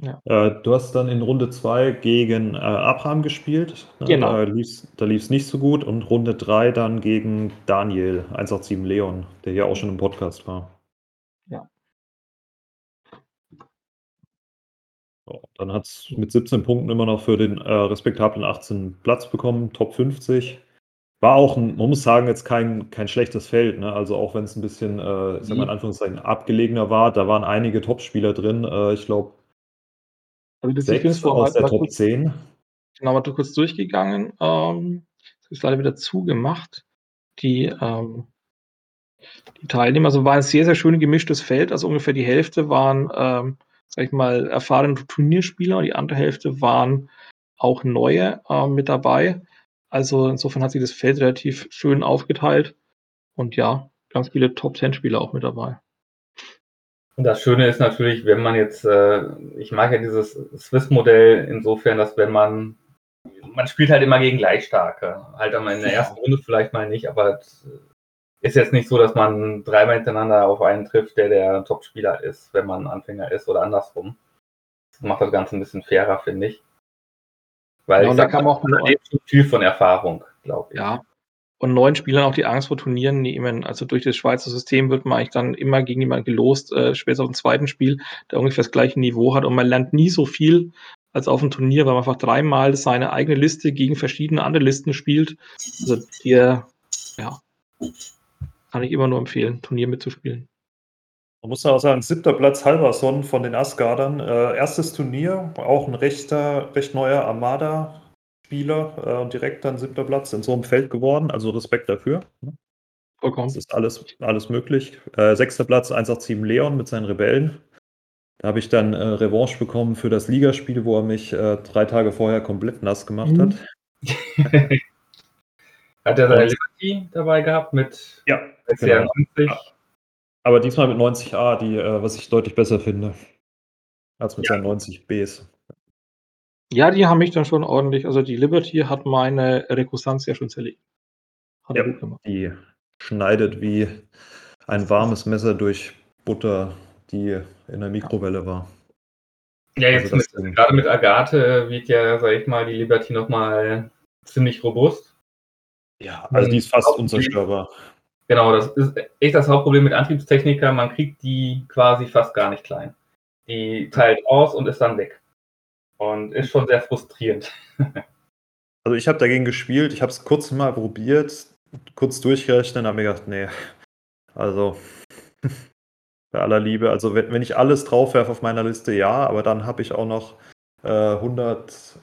Ja. Äh, du hast dann in Runde 2 gegen äh, Abraham gespielt. Ne? Genau. Da lief es nicht so gut. Und Runde 3 dann gegen Daniel, 187 Leon, der hier auch schon im Podcast war. Ja. Dann hat es mit 17 Punkten immer noch für den äh, respektablen 18 Platz bekommen, Top 50. war auch, ein, man muss sagen, jetzt kein, kein schlechtes Feld. Ne? Also auch wenn es ein bisschen, äh, ich sag mal in mhm. Anführungszeichen, abgelegener war, da waren einige Top-Spieler drin. Äh, ich glaube, sechs aus der Top kurz, 10. Genau, mal kurz durchgegangen. Ähm, das ist leider wieder zugemacht. Die, ähm, die Teilnehmer, also war ein sehr, sehr schön gemischtes Feld. Also ungefähr die Hälfte waren, ähm, sag ich mal, erfahrene Turnierspieler und die andere Hälfte waren auch neue äh, mit dabei. Also insofern hat sich das Feld relativ schön aufgeteilt. Und ja, ganz viele Top-10-Spieler auch mit dabei. Und das Schöne ist natürlich, wenn man jetzt, äh, ich mag ja dieses Swiss-Modell insofern, dass wenn man, man spielt halt immer gegen Gleichstarke. Halt einmal in der ersten Runde vielleicht mal nicht, aber ist jetzt nicht so, dass man dreimal hintereinander auf einen trifft, der der Top-Spieler ist, wenn man Anfänger ist oder andersrum. Das macht das Ganze ein bisschen fairer, finde ich. Weil ja, und da kann man auch viel von Erfahrung, glaube ich. Ja. Und neuen Spielern auch die Angst vor Turnieren nehmen. Also durch das Schweizer System wird man eigentlich dann immer gegen jemanden gelost, äh, später auf dem zweiten Spiel, der ungefähr das gleiche Niveau hat. Und man lernt nie so viel als auf dem Turnier, weil man einfach dreimal seine eigene Liste gegen verschiedene andere Listen spielt. Also dir, ja, kann ich immer nur empfehlen, Turnier mitzuspielen. Man muss auch sagen, siebter Platz Halverson von den Asgardern. Äh, erstes Turnier, auch ein rechter, recht neuer Armada-Spieler äh, und direkt dann siebter Platz in so einem Feld geworden. Also Respekt dafür. Vollkommen. Das ist alles, alles möglich. Äh, sechster Platz 187 Leon mit seinen Rebellen. Da habe ich dann äh, Revanche bekommen für das Ligaspiel, wo er mich äh, drei Tage vorher komplett nass gemacht mhm. hat. [LAUGHS] [LAUGHS] hat er seine Liberty dabei gehabt mit ja, genau. 90? Aber diesmal mit 90a, die, äh, was ich deutlich besser finde, als mit ja. seinen 90 Bs. Ja, die haben mich dann schon ordentlich, also die Liberty hat meine Rekursanz ja schon zerlegt. Hat ja, die schneidet wie ein warmes Messer durch Butter, die in der Mikrowelle war. Ja, jetzt also mit, gerade mit Agathe wird ja, sag ich mal, die Liberty nochmal ziemlich robust. Ja, also die ist fast unzerstörbar. Genau, das ist echt das Hauptproblem mit Antriebstechniker. Man kriegt die quasi fast gar nicht klein. Die teilt aus und ist dann weg. Und ist schon sehr frustrierend. [LAUGHS] also ich habe dagegen gespielt, ich habe es kurz mal probiert, kurz durchgerechnet, habe mir gedacht, nee, also [LAUGHS] bei aller Liebe, also wenn, wenn ich alles draufwerfe auf meiner Liste, ja, aber dann habe ich auch noch äh, 100,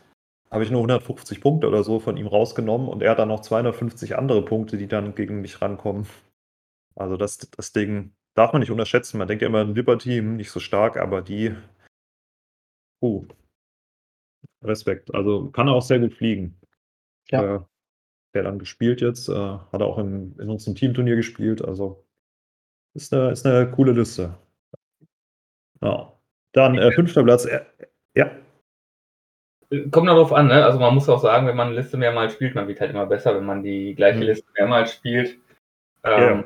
habe ich nur 150 Punkte oder so von ihm rausgenommen und er hat dann noch 250 andere Punkte, die dann gegen mich rankommen. Also das, das Ding darf man nicht unterschätzen. Man denkt ja immer, ein Liberty nicht so stark, aber die. Uh, Respekt. Also kann er auch sehr gut fliegen. Ja. Äh, der dann gespielt jetzt, äh, hat er auch im, in unserem Teamturnier gespielt. Also ist eine, ist eine coole Liste. Ja. Dann äh, fünfter Platz. Äh, ja. Kommt darauf an, ne? Also man muss auch sagen, wenn man eine Liste mehrmals spielt, man wird halt immer besser, wenn man die gleiche mhm. Liste mehrmals spielt. Ähm, ja.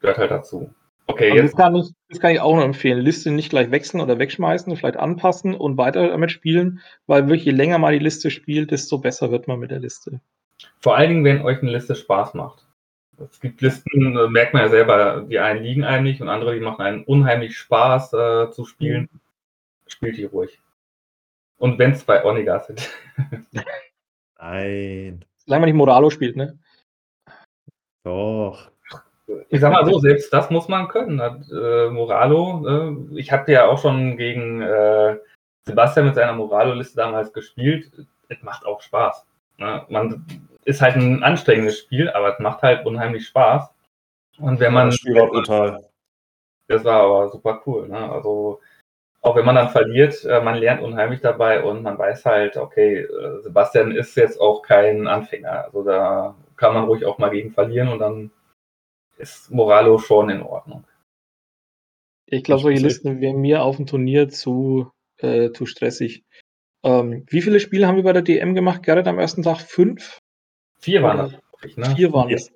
Gehört halt dazu. Okay, jetzt. Das kann, ich, das kann ich auch noch empfehlen. Liste nicht gleich wechseln oder wegschmeißen, vielleicht anpassen und weiter damit spielen, weil wirklich je länger man die Liste spielt, desto besser wird man mit der Liste. Vor allen Dingen, wenn euch eine Liste Spaß macht. Es gibt Listen, äh, merkt man ja selber, die einen liegen einem nicht und andere, die machen einen unheimlich Spaß äh, zu spielen. Mhm. Spielt die ruhig. Und wenn es zwei Onigas sind. Nein. Solange man nicht Moralo spielt, ne? Doch. Ich sag mal so, selbst das muss man können. Äh, Moralo, äh, ich habe ja auch schon gegen äh, Sebastian mit seiner Moralo-Liste damals gespielt. Es macht auch Spaß. Ne? Man ist halt ein anstrengendes Spiel, aber es macht halt unheimlich Spaß. Und wenn man. das Spiel war brutal. Das war aber super cool. Ne? Also auch wenn man dann verliert, äh, man lernt unheimlich dabei und man weiß halt, okay, äh, Sebastian ist jetzt auch kein Anfänger. Also da kann man ruhig auch mal gegen verlieren und dann ist Moralo schon in Ordnung. Ich glaube, solche Listen wären mir auf dem Turnier zu, äh, zu stressig. Ähm, wie viele Spiele haben wir bei der DM gemacht? Gerrit am ersten Tag? Fünf? Vier waren das. Ne? Vier waren es.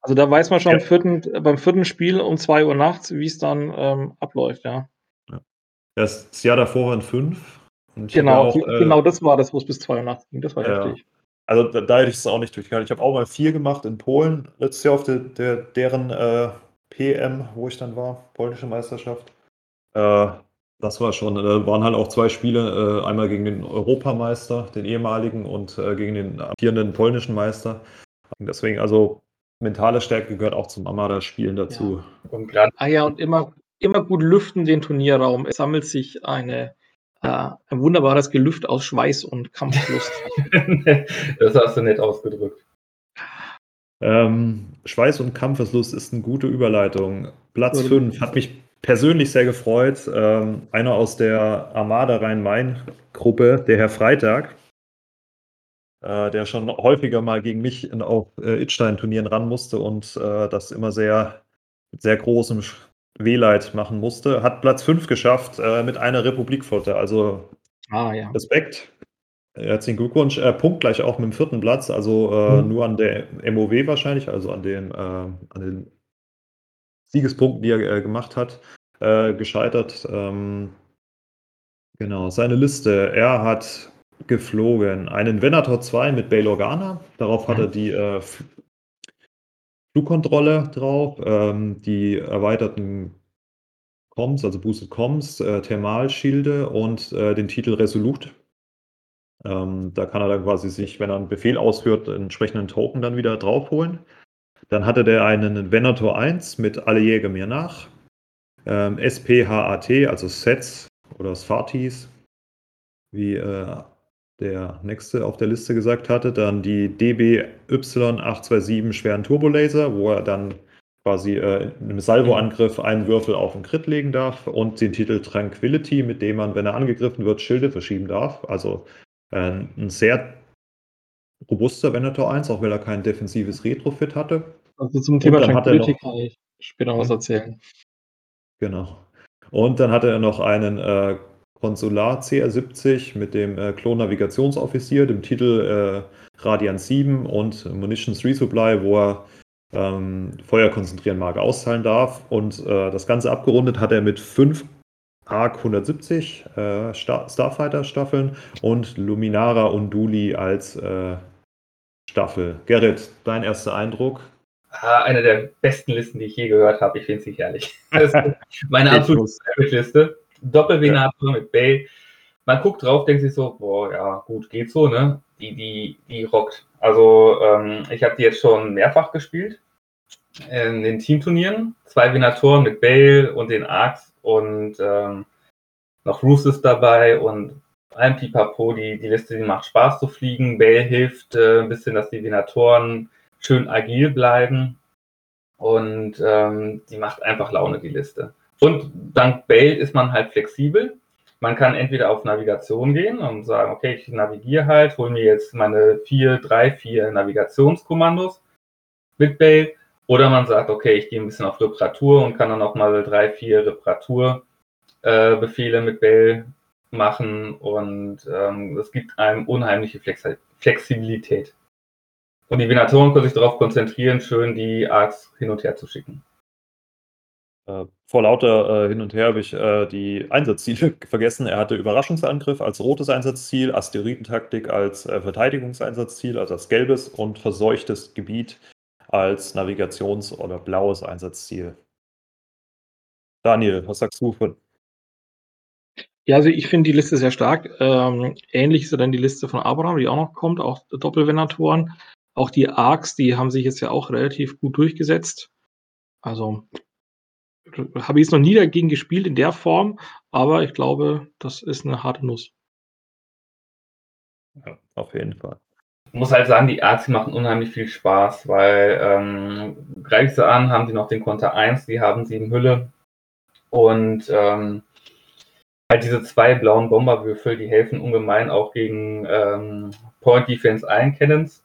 Also da weiß man schon ja. vierten, beim vierten Spiel um zwei Uhr nachts, wie es dann ähm, abläuft, ja. Das Jahr davor waren fünf. genau, auch, äh, genau das war das, wo es bis 2 Uhr nachts ging. Das war ja. heftig. Also da, da, hätte ich es auch nicht durchgegangen. Ich habe auch mal vier gemacht in Polen, letztes Jahr auf der, der deren äh, PM, wo ich dann war, polnische Meisterschaft. Äh, das war schon, da waren halt auch zwei Spiele, äh, einmal gegen den Europameister, den ehemaligen, und äh, gegen den amtierenden polnischen Meister. Deswegen, also mentale Stärke gehört auch zum Armada-Spielen dazu. Ja. Und grad, ah ja, und immer, immer gut lüften den Turnierraum. Es sammelt sich eine, äh, ein wunderbares Gelüft aus Schweiß und Kampflust. [LAUGHS] das hast du nett ausgedrückt. Ähm, Schweiß und Kampfeslust ist eine gute Überleitung. Platz 5 hat mich persönlich sehr gefreut. Ähm, einer aus der Armada Rhein-Main-Gruppe, der Herr Freitag, äh, der schon häufiger mal gegen mich in, auf äh, Itstein-Turnieren ran musste und äh, das immer sehr mit sehr großem Wehleid machen musste, hat Platz 5 geschafft äh, mit einer Republikflotte. Also ah, ja. Respekt. Herzlichen Glückwunsch. Äh, punktgleich auch mit dem vierten Platz, also äh, mhm. nur an der MOW wahrscheinlich, also an, dem, äh, an den Siegespunkten, die er äh, gemacht hat, äh, gescheitert. Ähm, genau, seine Liste. Er hat geflogen einen Venator 2 mit Bail Organa. Darauf mhm. hat er die Flugkontrolle drauf, ähm, die erweiterten Comms, also Boosted Comms, äh, Thermalschilde und äh, den Titel Resolute. Ähm, da kann er dann quasi sich, wenn er einen Befehl ausführt, einen entsprechenden Token dann wieder draufholen. Dann hatte der einen Venator 1 mit Alle Jäger mir nach. Ähm, SPHAT, also Sets oder Sfartis, wie äh, der nächste auf der Liste gesagt hatte. Dann die DBY827 schweren Turbolaser, wo er dann quasi äh, in einem Salvoangriff einen Würfel auf den Crit legen darf und den Titel Tranquility, mit dem man, wenn er angegriffen wird, Schilde verschieben darf. Also äh, ein sehr robuster Venator 1, auch weil er kein defensives Retrofit hatte. Also zum Thema Tranquility kann ich später was erzählen. Genau. Und dann hatte er noch einen äh, Konsular CR70 mit dem äh, Klon-Navigationsoffizier, dem Titel äh, Radiant 7 und Munitions Resupply, wo er ähm, Feuer konzentrieren mag, auszahlen darf. Und äh, das Ganze abgerundet hat er mit fünf ARC 170 äh, Star Starfighter-Staffeln und Luminara und Duli als äh, Staffel. Gerrit, dein erster Eindruck? Ah, eine der besten Listen, die ich je gehört habe. Ich finde es nicht ehrlich. [LAUGHS] Das ist meine absolute Liste. Doppelvenator ja. mit Bay. Man guckt drauf, denkt sich so, boah, ja, gut, geht so, ne? Die, die, die rockt. Also, ähm, ich habe die jetzt schon mehrfach gespielt in den Teamturnieren. Zwei Venatoren mit Bale und den Arcs und ähm, noch Roos ist dabei und ein Pipapo, die, die Liste, die macht Spaß zu fliegen. Bale hilft äh, ein bisschen, dass die Venatoren schön agil bleiben und ähm, die macht einfach Laune, die Liste. Und dank Bale ist man halt flexibel. Man kann entweder auf Navigation gehen und sagen, okay, ich navigiere halt, hole mir jetzt meine vier, drei, vier Navigationskommandos mit Bale. Oder man sagt, okay, ich gehe ein bisschen auf Reparatur und kann dann auch mal drei, vier Reparaturbefehle äh, mit Bale machen. Und ähm, es gibt einem unheimliche Flex Flexibilität. Und die Venatoren können sich darauf konzentrieren, schön die Arcs hin und her zu schicken. Äh, vor lauter äh, Hin und Her habe ich äh, die Einsatzziele [LAUGHS] vergessen. Er hatte Überraschungsangriff als rotes Einsatzziel, Asteroidentaktik als äh, Verteidigungseinsatzziel, also als gelbes und verseuchtes Gebiet als Navigations- oder blaues Einsatzziel. Daniel, was sagst du von? Ja, also ich finde die Liste sehr stark. Ähm, ähnlich ist ja dann die Liste von Abraham, die auch noch kommt, auch Doppelvenatoren. Auch die Arcs, die haben sich jetzt ja auch relativ gut durchgesetzt. Also habe ich jetzt noch nie dagegen gespielt in der Form, aber ich glaube, das ist eine harte Nuss. Ja, auf jeden Fall. Ich muss halt sagen, die Arts machen unheimlich viel Spaß, weil ähm, greife ich so an, haben sie noch den Konter 1, die haben sieben Hülle und ähm, halt diese zwei blauen Bomberwürfel, die helfen ungemein auch gegen ähm, Point Defense Einkennens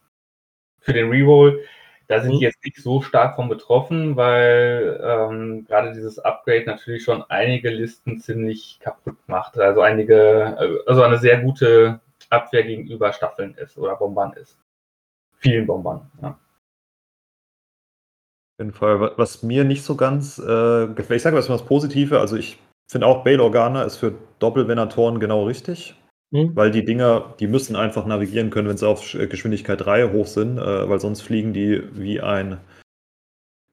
für den Reroll. Da sind die mhm. jetzt nicht so stark von betroffen, weil ähm, gerade dieses Upgrade natürlich schon einige Listen ziemlich kaputt macht. Also einige, also eine sehr gute Abwehr gegenüber Staffeln ist oder Bombern ist. Vielen Bombern, ja. Auf jeden Fall. Was mir nicht so ganz äh, gefällt, ich sage mal was Positive, also ich finde auch Bail Organa ist für Doppelvenatoren genau richtig. Mhm. Weil die Dinger, die müssen einfach navigieren können, wenn sie auf Geschwindigkeit 3 hoch sind, äh, weil sonst fliegen die wie ein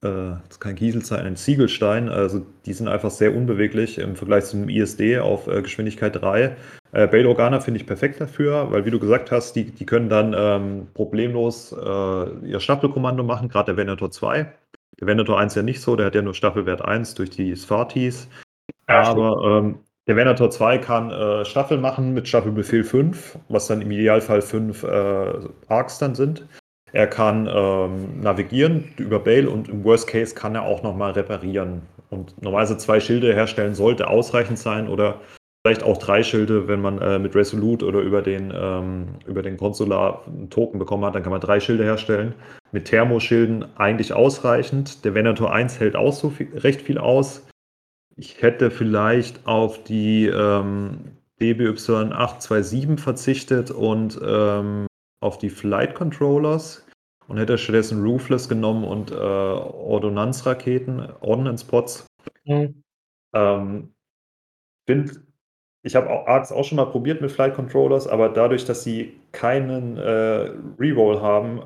äh, kein Kieselstein, ein Ziegelstein. Also die sind einfach sehr unbeweglich im Vergleich zum ISD auf äh, Geschwindigkeit 3. Äh, Bail Organa finde ich perfekt dafür, weil wie du gesagt hast, die, die können dann ähm, problemlos äh, ihr Staffelkommando machen, gerade der Venator 2. Der Venator 1 ja nicht so, der hat ja nur Staffelwert 1 durch die Sparties. Aber ähm, der Venator 2 kann äh, Staffel machen mit Staffelbefehl 5, was dann im Idealfall 5 äh, Arcs dann sind. Er kann ähm, navigieren über Bale und im Worst Case kann er auch nochmal reparieren. Und normalerweise zwei Schilde herstellen sollte ausreichend sein oder vielleicht auch drei Schilde, wenn man äh, mit Resolute oder über den, ähm, über den Konsular einen Token bekommen hat, dann kann man drei Schilde herstellen. Mit Thermoschilden eigentlich ausreichend. Der Venator 1 hält auch so viel, recht viel aus. Ich hätte vielleicht auf die ähm, DBY 827 verzichtet und ähm, auf die Flight Controllers und hätte stattdessen Roofless genommen und äh, Ordnanzraketen, Ordnance Pots. Mhm. Ähm, bin, ich habe auch Arcs auch schon mal probiert mit Flight Controllers, aber dadurch, dass sie keinen äh, Reroll haben,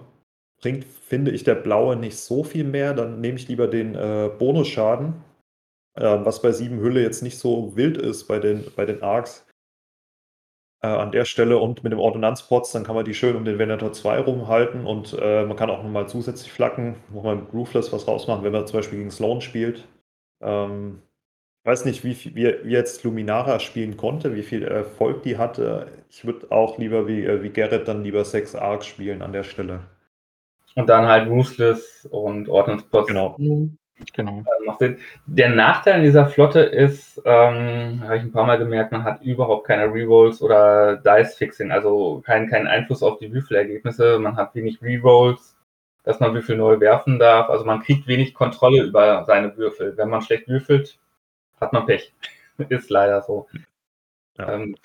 bringt, finde ich, der blaue nicht so viel mehr. Dann nehme ich lieber den äh, Bonusschaden äh, was bei 7 Hülle jetzt nicht so wild ist bei den, bei den Arcs. Äh, an der Stelle und mit dem Ordnanzpots, dann kann man die schön um den Venator 2 rumhalten und äh, man kann auch nochmal zusätzlich flacken, nochmal mit Roofless was rausmachen, wenn man zum Beispiel gegen Sloan spielt. Ähm, ich weiß nicht, wie, viel, wie, wie jetzt Luminara spielen konnte, wie viel Erfolg die hatte. Ich würde auch lieber wie, äh, wie Garrett dann lieber 6 Arcs spielen an der Stelle. Und dann halt Roofless und Ordnungspots. Genau. Mhm. Genau. Der Nachteil dieser Flotte ist, ähm, habe ich ein paar Mal gemerkt, man hat überhaupt keine Rerolls oder Dice-Fixing, also keinen kein Einfluss auf die Würfelergebnisse. Man hat wenig Rerolls, dass man Würfel neu werfen darf. Also man kriegt wenig Kontrolle über seine Würfel. Wenn man schlecht würfelt, hat man Pech. [LAUGHS] ist leider so. Ja. Ähm,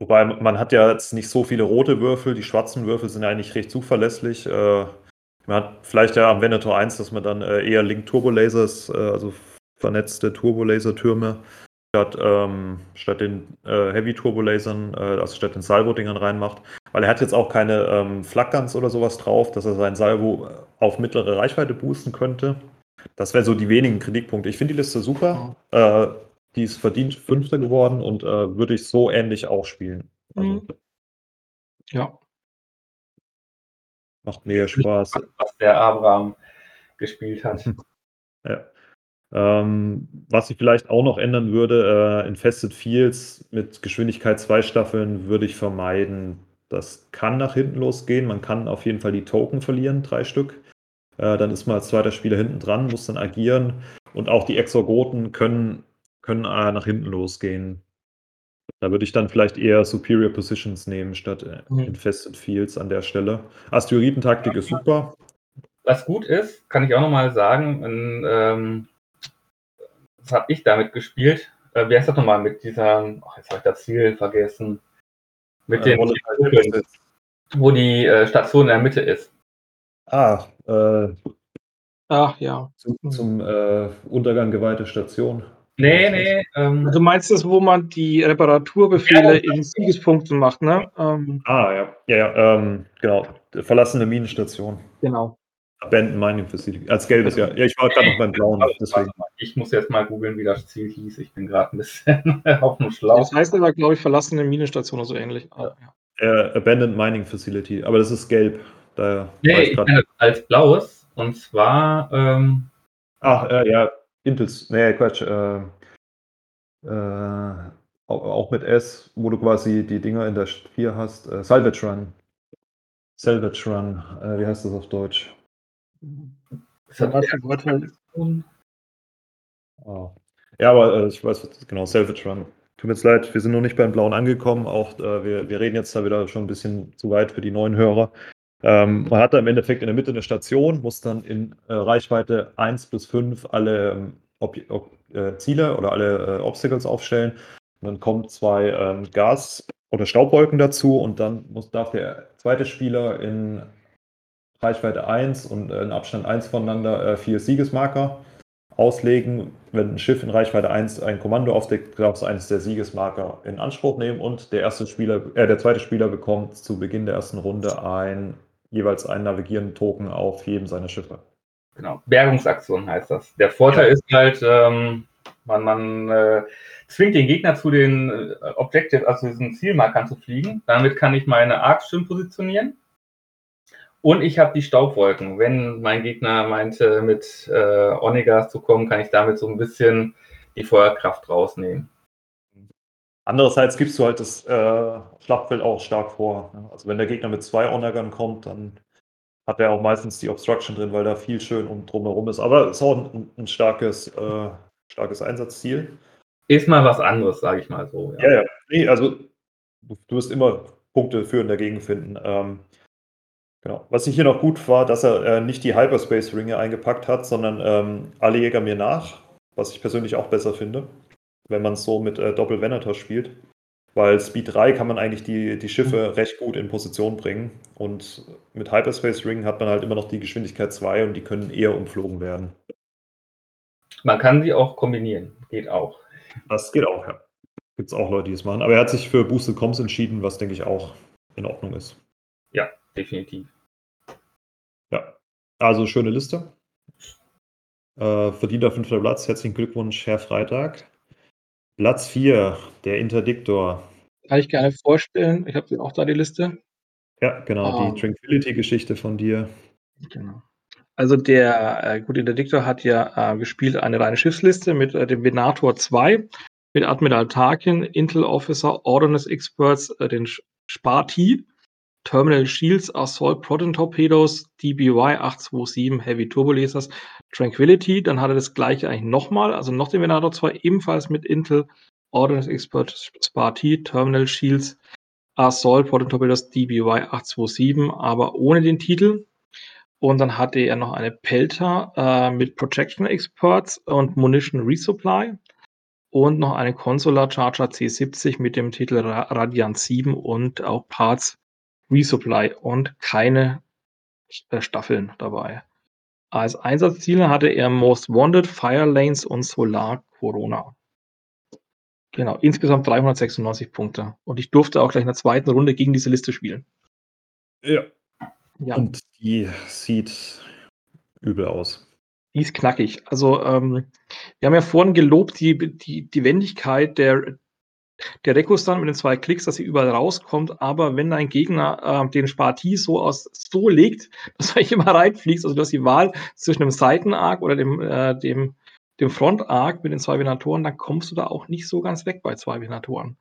Wobei man hat ja jetzt nicht so viele rote Würfel, die schwarzen Würfel sind eigentlich recht zuverlässig. Äh, man hat vielleicht ja am Venator 1, dass man dann äh, eher Link Turbolasers, äh, also vernetzte Turbolaser-Türme, statt, ähm, statt den äh, Heavy Turbolasern, äh, also statt den Salvo-Dingern reinmacht. Weil er hat jetzt auch keine ähm, Flakguns oder sowas drauf, dass er sein Salvo auf mittlere Reichweite boosten könnte. Das wären so die wenigen Kritikpunkte. Ich finde die Liste super. Mhm. die ist verdient Fünfter geworden und äh, würde ich so ähnlich auch spielen. Also, mhm. Ja. Macht mega Spaß. Was der Abraham gespielt hat. [LAUGHS] ja. Ähm, was ich vielleicht auch noch ändern würde, äh, Infested Fields mit Geschwindigkeit zwei Staffeln würde ich vermeiden. Das kann nach hinten losgehen. Man kann auf jeden Fall die Token verlieren, drei Stück. Äh, dann ist man als zweiter Spieler hinten dran, muss dann agieren. Und auch die Exorgoten können, können äh, nach hinten losgehen. Da würde ich dann vielleicht eher Superior Positions nehmen statt äh, mhm. Infested Fields an der Stelle. Asteroidentaktik ja, ist super. Was gut ist, kann ich auch nochmal sagen, in, ähm, was habe ich damit gespielt? Äh, wie heißt das nochmal mit dieser, ach, jetzt habe ich das Ziel vergessen, mit äh, den, wo die äh, Station in der Mitte ist. Ah, äh, Ach ja. Zum, zum äh, Untergang geweihte Station. Nee, nee. Ähm, du meinst das, wo man die Reparaturbefehle ja, in Siegespunkten macht, ne? Ähm, ah, ja. Ja, ja, ähm, genau. Verlassene Minenstation. Genau. Abandoned Mining Facility. Als gelbes, ja. Ja, ich war gerade noch beim blauen. Deswegen. Ich muss jetzt mal googeln, wie das Ziel hieß. Ich bin gerade ein bisschen [LAUGHS] auf dem Schlauch. Das heißt aber, glaube ich, verlassene Minenstation oder so ähnlich. Ja. ja. Abandoned Mining Facility. Aber das ist gelb. Daher nee, ich ich als blaues. Und zwar. Ähm, Ach, äh, ja. Intels, nee, Quatsch, äh, äh, auch mit S, wo du quasi die Dinger in der 4 hast. Äh, Salvage Run. Salvage Run, äh, wie heißt das auf Deutsch? Das hat Wörter. Oh. Ja, aber äh, ich weiß, genau, Salvage Run. Tut mir jetzt leid, wir sind noch nicht beim Blauen angekommen. Auch äh, wir, wir reden jetzt da wieder schon ein bisschen zu weit für die neuen Hörer. Ähm, man hat da im Endeffekt in der Mitte eine Station, muss dann in äh, Reichweite 1 bis 5 alle ähm, Ob Ob äh, Ziele oder alle äh, Obstacles aufstellen. Und dann kommen zwei ähm, Gas- oder Staubwolken dazu und dann muss, darf der zweite Spieler in Reichweite 1 und äh, in Abstand 1 voneinander äh, vier Siegesmarker auslegen. Wenn ein Schiff in Reichweite 1 ein Kommando aufdeckt, darf es eines der Siegesmarker in Anspruch nehmen und der erste Spieler, äh, der zweite Spieler bekommt zu Beginn der ersten Runde ein jeweils einen navigierenden Token auf jedem seiner Schiffe. Genau, Bergungsaktion heißt das. Der Vorteil ja. ist halt, ähm, man, man äh, zwingt den Gegner zu den äh, Objectives, also diesen Zielmarkern zu fliegen. Damit kann ich meine Arcs schön positionieren. Und ich habe die Staubwolken. Wenn mein Gegner meinte, mit äh, Onegas zu kommen, kann ich damit so ein bisschen die Feuerkraft rausnehmen. Andererseits gibst du halt das äh, Schlachtfeld auch stark vor. Also wenn der Gegner mit zwei Onagern kommt, dann hat er auch meistens die Obstruction drin, weil da viel schön um drumherum ist. Aber es ist auch ein, ein starkes, äh, starkes Einsatzziel. Ist mal was anderes, sage ich mal so. Ja, ja. ja. Nee, also du, du, wirst immer Punkte für und dagegen finden. Ähm, genau. Was ich hier noch gut war, dass er äh, nicht die Hyperspace-Ringe eingepackt hat, sondern ähm, alle Jäger mir nach, was ich persönlich auch besser finde, wenn man es so mit äh, Doppel-Venator spielt. Weil Speed 3 kann man eigentlich die, die Schiffe recht gut in Position bringen. Und mit Hyperspace Ring hat man halt immer noch die Geschwindigkeit 2 und die können eher umflogen werden. Man kann sie auch kombinieren. Geht auch. Das geht auch, ja. Gibt es auch Leute, die es machen. Aber er hat sich für Boosted Comms entschieden, was denke ich auch in Ordnung ist. Ja, definitiv. Ja, also schöne Liste. Äh, verdienter fünfter Platz. Herzlichen Glückwunsch, Herr Freitag. Platz 4, der Interdiktor. Kann ich gerne vorstellen. Ich habe auch da die Liste. Ja, genau, um, die ähm. Tranquility-Geschichte von dir. Genau. Also der äh, gute Interdiktor hat ja äh, gespielt eine reine Schiffsliste mit äh, dem Venator 2, mit Admiral Tarkin, Intel Officer, Ordnance Experts, äh, den Sparti, Terminal Shields, Assault Proton Torpedos, DBY 827 Heavy Turbo Lasers, Tranquility. Dann hat er das gleiche eigentlich nochmal, also noch den Venator 2, ebenfalls mit Intel, Ordnance Expert, Sparti, Terminal Shields, Assault Proton Torpedos, DBY 827, aber ohne den Titel. Und dann hatte er noch eine Pelter äh, mit Projection Experts und Munition Resupply und noch eine Consular Charger C70 mit dem Titel Radiant 7 und auch Parts Resupply und keine äh, Staffeln dabei. Als Einsatzziele hatte er Most Wanted, Fire Lanes und Solar Corona. Genau, insgesamt 396 Punkte. Und ich durfte auch gleich in der zweiten Runde gegen diese Liste spielen. Ja. ja. Und die sieht übel aus. Die ist knackig. Also, ähm, wir haben ja vorhin gelobt, die, die, die Wendigkeit der, der Rekus dann mit den zwei Klicks, dass sie überall rauskommt, aber wenn dein Gegner äh, den Spartie so aus so legt, [LAUGHS] dass du immer reinfliegst, also du hast die Wahl zwischen dem Seitenarg oder dem, äh, dem, dem Frontarg mit den zwei Venatoren, dann kommst du da auch nicht so ganz weg bei zwei Venatoren.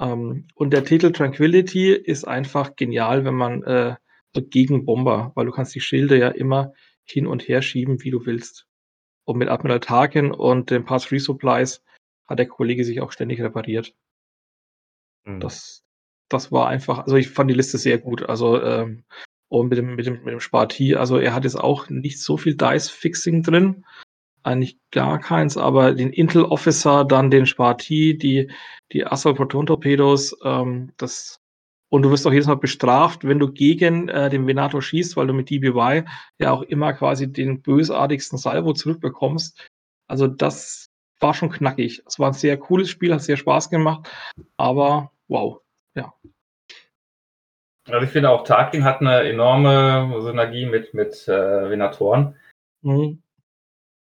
Ähm, und der Titel Tranquility ist einfach genial, wenn man äh, so gegen Bomber, weil du kannst die Schilde ja immer hin und her schieben, wie du willst. Und mit Admiral Tarkin und den Pass Resupplies hat der Kollege sich auch ständig repariert. Mhm. Das, das war einfach, also ich fand die Liste sehr gut. Also, ähm, und mit dem, mit dem, mit dem Spartie, also er hat jetzt auch nicht so viel Dice-Fixing drin. Eigentlich gar keins, aber den Intel Officer, dann den Spartie, die, die Assault Proton Torpedos, ähm, das, und du wirst auch jedes Mal bestraft, wenn du gegen äh, den Venator schießt, weil du mit DBY ja auch immer quasi den bösartigsten Salvo zurückbekommst. Also das war schon knackig. Es war ein sehr cooles Spiel, hat sehr Spaß gemacht, aber wow, ja. Also ich finde auch Tarkin hat eine enorme Synergie mit, mit äh, Venatoren. Mhm.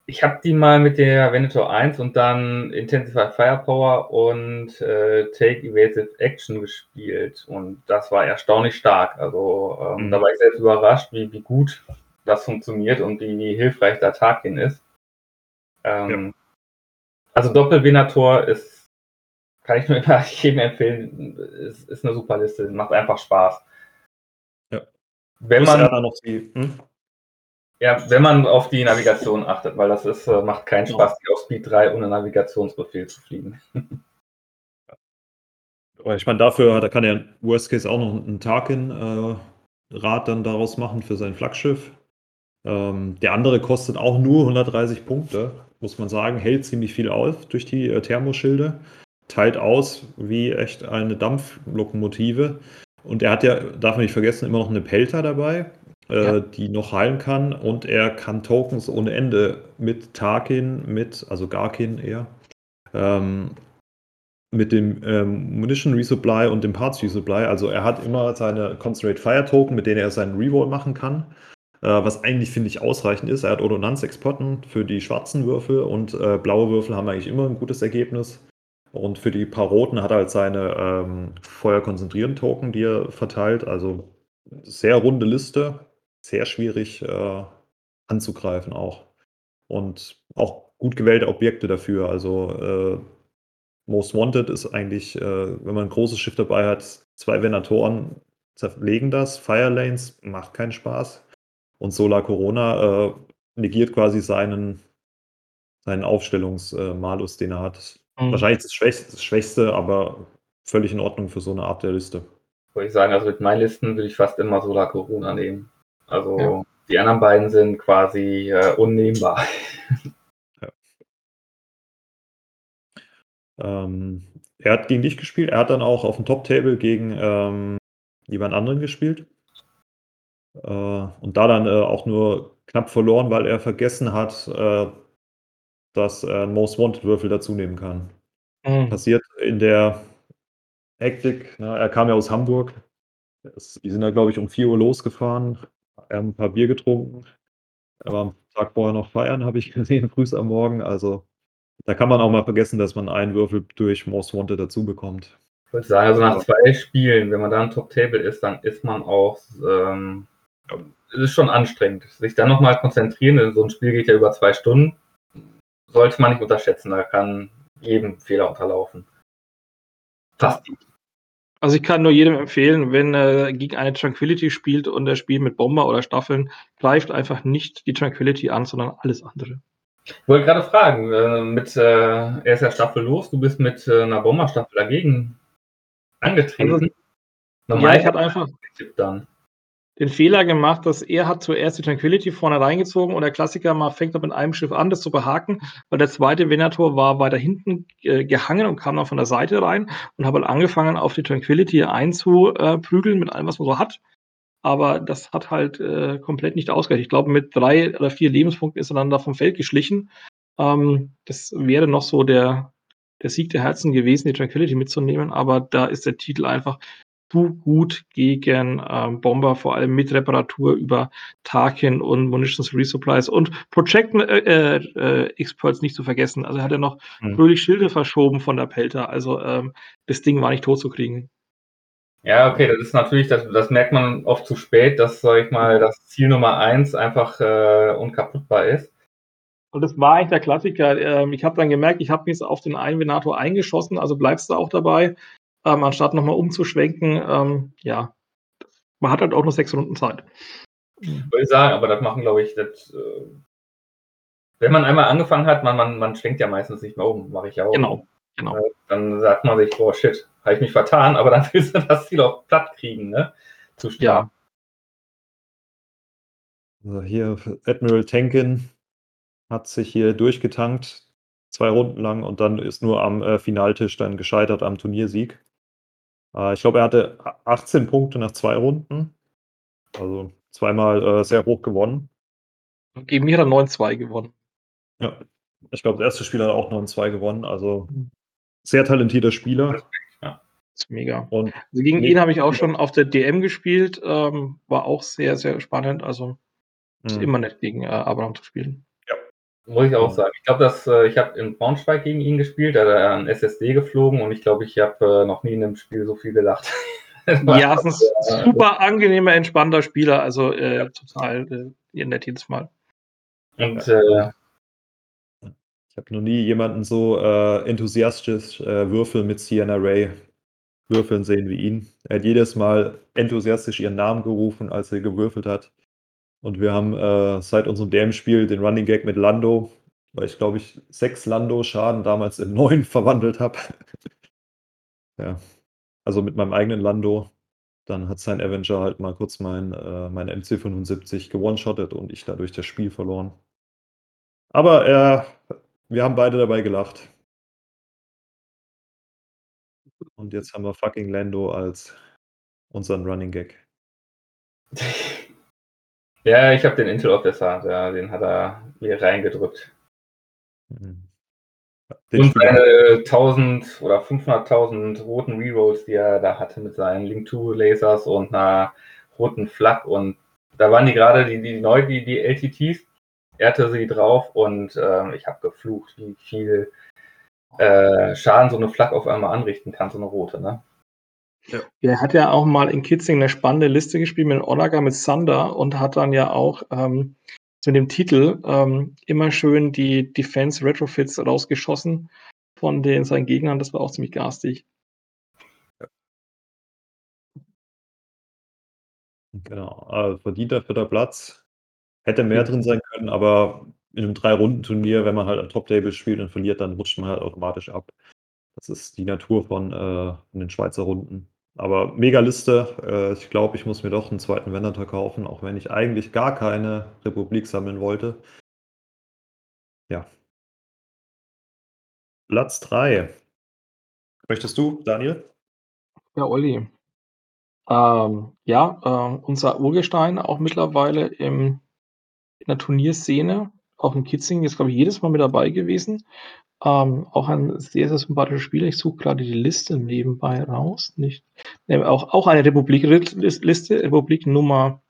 Ich habe die mal mit der Venator 1 und dann Intensify Firepower und äh, Take Evasive Action gespielt und das war erstaunlich stark. Also ähm, mhm. da war ich selbst überrascht, wie, wie gut das funktioniert und wie, wie hilfreich der Tarkin ist. Ähm, ja. Also Doppel-Venator ist kann ich nur immer [LAUGHS] jedem empfehlen. Ist, ist eine super Liste, macht einfach Spaß. Ja. Wenn man, ja, noch die, hm? ja, wenn man auf die Navigation achtet, weil das ist, äh, macht keinen Spaß, ja. auf Speed 3 ohne Navigationsbefehl zu fliegen. [LAUGHS] Aber ich meine, dafür da kann er Worst Case auch noch einen Tarkin-Rad äh, dann daraus machen für sein Flaggschiff. Ähm, der andere kostet auch nur 130 Punkte, muss man sagen, hält ziemlich viel auf durch die äh, Thermoschilde teilt aus wie echt eine Dampflokomotive. Und er hat ja, darf man nicht vergessen, immer noch eine Pelter dabei, äh, ja. die noch heilen kann. Und er kann Tokens ohne Ende mit Tarkin, mit, also Garkin eher, ähm, mit dem ähm, Munition Resupply und dem Parts Resupply. Also er hat immer seine Concentrate Fire Token, mit denen er seinen Reroll machen kann. äh, was eigentlich, finde ich, ausreichend ist. Er hat Ordonnanzexporten für die schwarzen Würfel und äh, blaue Würfel haben eigentlich immer ein gutes Ergebnis. Und für die paar roten hat er halt seine ähm, Feuerkonzentrieren-Token, die er verteilt. Also sehr runde Liste, sehr schwierig äh, anzugreifen auch. Und auch gut gewählte Objekte dafür. Also äh, Most Wanted ist eigentlich, äh, wenn man ein großes Schiff dabei hat, zwei Venatoren zerlegen das. Fire Lanes macht keinen Spaß. Und Solar Corona äh, negiert quasi seinen, seinen Aufstellungsmalus, den er hat. Mhm. Wahrscheinlich das Schwächste, das Schwächste, aber völlig in Ordnung für so eine Art der Liste. Würde ich sagen, also mit meinen Listen würde ich fast immer Solar Corona nehmen. Also ja. die anderen beiden sind quasi äh, unnehmbar. [LAUGHS] Ja. Ähm, er hat gegen dich gespielt. Er hat dann auch auf dem Top-Table gegen ähm, jemand anderen gespielt. Äh, und da dann äh, auch nur knapp verloren, weil er vergessen hat, äh, dass er einen Most Wanted Würfel dazu nehmen kann. Mhm. Passiert in der Hektik. Ne? Er kam ja aus Hamburg. Es, die sind da, glaube ich, um 4 Uhr losgefahren. Er hat ein paar Bier getrunken. Er war am Tag vorher noch feiern, habe ich [LAUGHS] gesehen, früh am Morgen. Also da kann man auch mal vergessen, dass man einen Würfel durch Most Wanted dazu bekommt. Ich würde sagen, also nach zwei Spielen, wenn man da ein Top-Table ist, dann ist man auch, ähm, es ist schon anstrengend. Sich dann nochmal konzentrieren, so ein Spiel geht ja über zwei Stunden, sollte man nicht unterschätzen, da kann jedem Fehler unterlaufen. Fast. Also ich kann nur jedem empfehlen, wenn er gegen eine Tranquility spielt und er spielt mit Bomber oder Staffeln, greift einfach nicht die Tranquility an, sondern alles andere. Ich wollte gerade fragen, äh, mit, äh, er ist ja staffellos, du bist mit äh, einer Bomberstaffel dagegen angetreten. Also, ja, ich habe einfach dann den Fehler gemacht, dass er hat zuerst die Tranquility vorne reingezogen und der Klassiker mal fängt mit einem Schiff an, das zu behaken, weil der zweite Venator war weiter hinten äh, gehangen und kam dann von der Seite rein und habe halt angefangen, auf die Tranquility einzuprügeln mit allem, was man so hat. Aber das hat halt äh, komplett nicht ausgereicht. Ich glaube, mit drei oder vier Lebenspunkten ist er dann da vom Feld geschlichen. Ähm, das wäre noch so der, der Sieg der Herzen gewesen, die Tranquility mitzunehmen, aber da ist der Titel einfach zu gut gegen ähm, Bomber, vor allem mit Reparatur über Tarkin und Munitions Resupplies und Project äh, äh, Experts nicht zu vergessen. Also er hat ja noch mhm. fröhlich Schilde verschoben von der Pelter. Also ähm, das Ding war nicht tot zu kriegen. Ja, okay, das ist natürlich, das, das merkt man oft zu spät, dass, sag ich mal, das Ziel Nummer eins einfach äh, unkaputtbar ist. Und das war eigentlich der Klassiker. Ähm, ich habe dann gemerkt, ich habe mich auf den einen Venator eingeschossen, also bleibst du auch dabei ähm, anstatt nochmal umzuschwenken. Ähm, ja, man hat halt auch nur sechs Runden Zeit. Würde ich sagen, aber das machen, glaube ich, das, äh, wenn man einmal angefangen hat, man, man, man schwenkt ja meistens nicht mehr um, mache ich ja auch. Genau, genau. Äh, dann sagt man sich, boah, shit, habe ich mich vertan, aber dann [LAUGHS] willst du das Ziel auch platt kriegen, ne? Zu stark. Ja. Also hier Admiral Tankin hat sich hier durchgetankt, zwei Runden lang und dann ist nur am äh, Finaltisch dann gescheitert am Turniersieg. Äh, ich glaube, er hatte 18 Punkte nach zwei Runden. Also zweimal äh, sehr hoch gewonnen. Gegen mich hat er 9-2 gewonnen. Ja, ich glaube, das erste Spiel hat er auch 9-2 gewonnen. Also mhm. sehr talentierter Spieler. Ja, ist mega. Und also gegen ihn habe ich auch schon auf der DM gespielt. Ähm, war auch sehr, sehr spannend. Also ist mhm. immer nett gegen äh, Abraham zu spielen. Muss ich auch sagen. Ich glaube, dass äh, ich habe in Braunschweig gegen ihn gespielt, da hat er ein SSD geflogen und ich glaube, ich habe äh, noch nie in einem Spiel so viel gelacht. [LAUGHS] ja, ist ein super angenehmer, entspannter Spieler, also äh, ja. total äh, nett jedes Mal. Und äh, ich habe noch nie jemanden so äh, enthusiastisch äh, Würfel mit Sienna Ray würfeln sehen wie ihn. Er hat jedes Mal enthusiastisch ihren Namen gerufen, als er gewürfelt hat. Und wir haben äh, seit unserem DM-Spiel den Running Gag mit Lando, weil ich glaube ich sechs Lando-Schaden damals in [LAUGHS] neun verwandelt habe. [LAUGHS] ja. Also mit meinem eigenen Lando. Dann hat sein Avenger halt mal kurz mein, äh, mein MC75 gewone-shottet und ich dadurch das Spiel verloren. Aber äh, wir haben beide dabei gelacht. Und jetzt haben wir fucking Lando als unseren Running Gag. [LAUGHS] Ja, ich habe den Intel Officer, ja, den hat er mir reingedrückt. Mhm. Und seine 1000 oder 500.000 roten Rerolls, die er da hatte mit seinen Link 2 Lasers und einer roten Flak und Da waren die gerade die, die neu, die, die LTTs. Er hatte sie drauf und äh, ich habe geflucht, wie viel äh, Schaden so eine Flak auf einmal anrichten kann, so eine rote, ne? Ja. Er hat ja auch mal in Kitzing eine spannende Liste gespielt mit Onaga, mit Thunder und hat dann ja auch ähm, mit dem Titel ähm, immer schön die Defense Retrofits rausgeschossen von den seinen Gegnern. Das war auch ziemlich garstig. Genau, also verdienter vierter Platz. Hätte mehr drin sein können, aber in einem Drei-Runden-Turnier, wenn man halt Top-Table spielt und verliert, dann rutscht man halt automatisch ab. Das ist die Natur von, äh, von den Schweizer Runden. Aber mega Liste. Äh, ich glaube, ich muss mir doch einen zweiten Venator kaufen, auch wenn ich eigentlich gar keine Republik sammeln wollte. Ja. Platz 3. Möchtest du, Daniel? Ja, Olli. Ähm, ja, äh, unser Urgestein auch mittlerweile im, in der Turnierszene, auch in Kitzingen, ist, glaube ich, jedes Mal mit dabei gewesen. Ähm, auch ein sehr, sehr sympathischer Spieler. Ich suche gerade die Liste nebenbei raus. Nicht, ne, auch, auch eine Republik-Liste, Republik Nummer,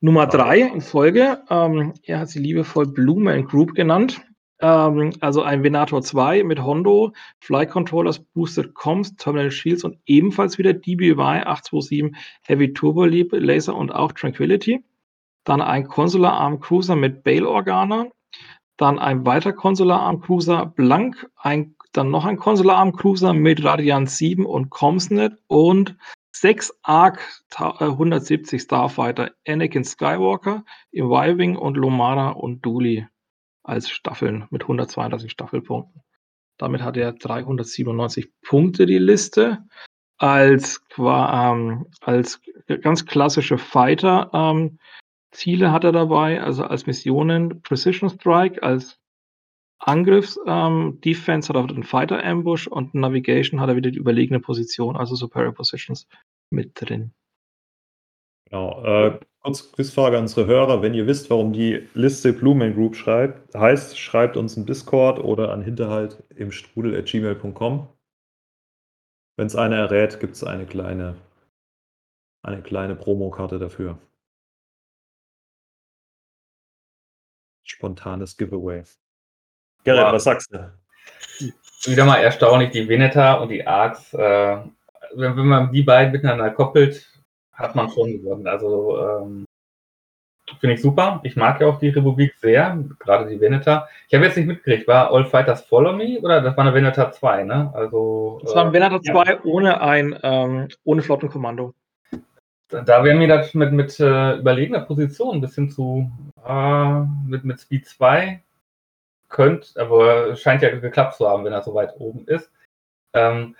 Nummer drei in Folge. Ähm, er hat sie liebevoll Blume Group genannt. Ähm, also ein Venator 2 mit Hondo, Flight Controllers, Boosted Comms, Terminal Shields und ebenfalls wieder DBY 827 Heavy Turbo Laser und auch Tranquility. Dann ein Consular Arm Cruiser mit Bale Organa, dann ein weiter Consular Arm Cruiser Blank, ein, dann noch ein Consular Arm Cruiser mit Radiant 7 und Comsnet und sechs ARC 170 äh, Starfighter, Anakin Skywalker Y-Wing und Lomara und Dooley als Staffeln mit 132 Staffelpunkten. Damit hat er 397 Punkte die Liste. Als, ähm, als ganz klassische Fighter ähm, Ziele hat er dabei, also als Missionen Precision Strike, als Angriffs ähm, Defense hat er den Fighter Ambush und Navigation hat er wieder die überlegene Position, also Superior Positions mit drin. Genau. Äh, kurz Quizfrage an unsere Hörer. Wenn ihr wisst, warum die Liste Blumen Group schreibt, heißt, schreibt uns ein Discord oder an Hinterhalt im Strudel at gmail.com. Wenn es einer errät, gibt es eine kleine, eine kleine Promokarte dafür. Spontanes Giveaway. Gerrit, wow. was sagst du? Wieder mal erstaunlich, die Veneta und die Arcs. Äh, wenn, wenn man die beiden miteinander koppelt, hat man schon gewonnen. Also ähm, finde ich super. Ich mag ja auch die Republik sehr, gerade die Veneta. Ich habe jetzt nicht mitgekriegt, war All Fighters Follow Me oder das war eine Veneta 2, ne? Also, das war eine Veneta 2 ja. ohne ein ähm, ohne Flottenkommando. Da, wäre mir das mit, mit äh, überlegener Position ein bisschen zu äh, mit, mit Speed 2 könnte, aber scheint ja geklappt zu haben, wenn er so weit oben ist. Ähm,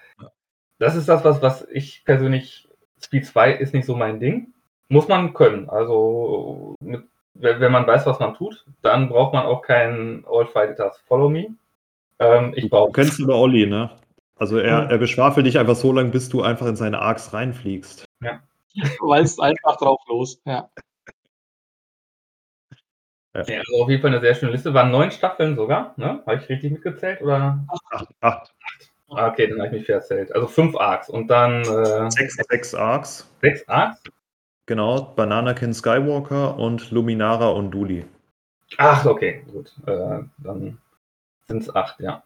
das ist das, was, was ich persönlich Speed 2 ist nicht so mein Ding. Muss man können. Also, mit, wenn man weiß, was man tut, dann braucht man auch keinen All Fighters Follow Me. Ähm, ich du kennst über Olli, ne? Also, er, er beschwafelt dich einfach so lange, bis du einfach in seine Arcs reinfliegst. Ja. [LAUGHS] Weil es einfach drauf los, ja. Ja. ja. also auf jeden Fall eine sehr schöne Liste. Waren neun Staffeln sogar, ne? Habe ich richtig mitgezählt? Oder? Acht. Acht. Ah, okay, dann habe ich mich verzählt. Also fünf Arcs und dann. Äh, sechs, sechs Arcs. Sechs Arcs? Genau, Bananakin Skywalker und Luminara und Duli. Ach, okay, gut. Äh, dann sind es acht, ja.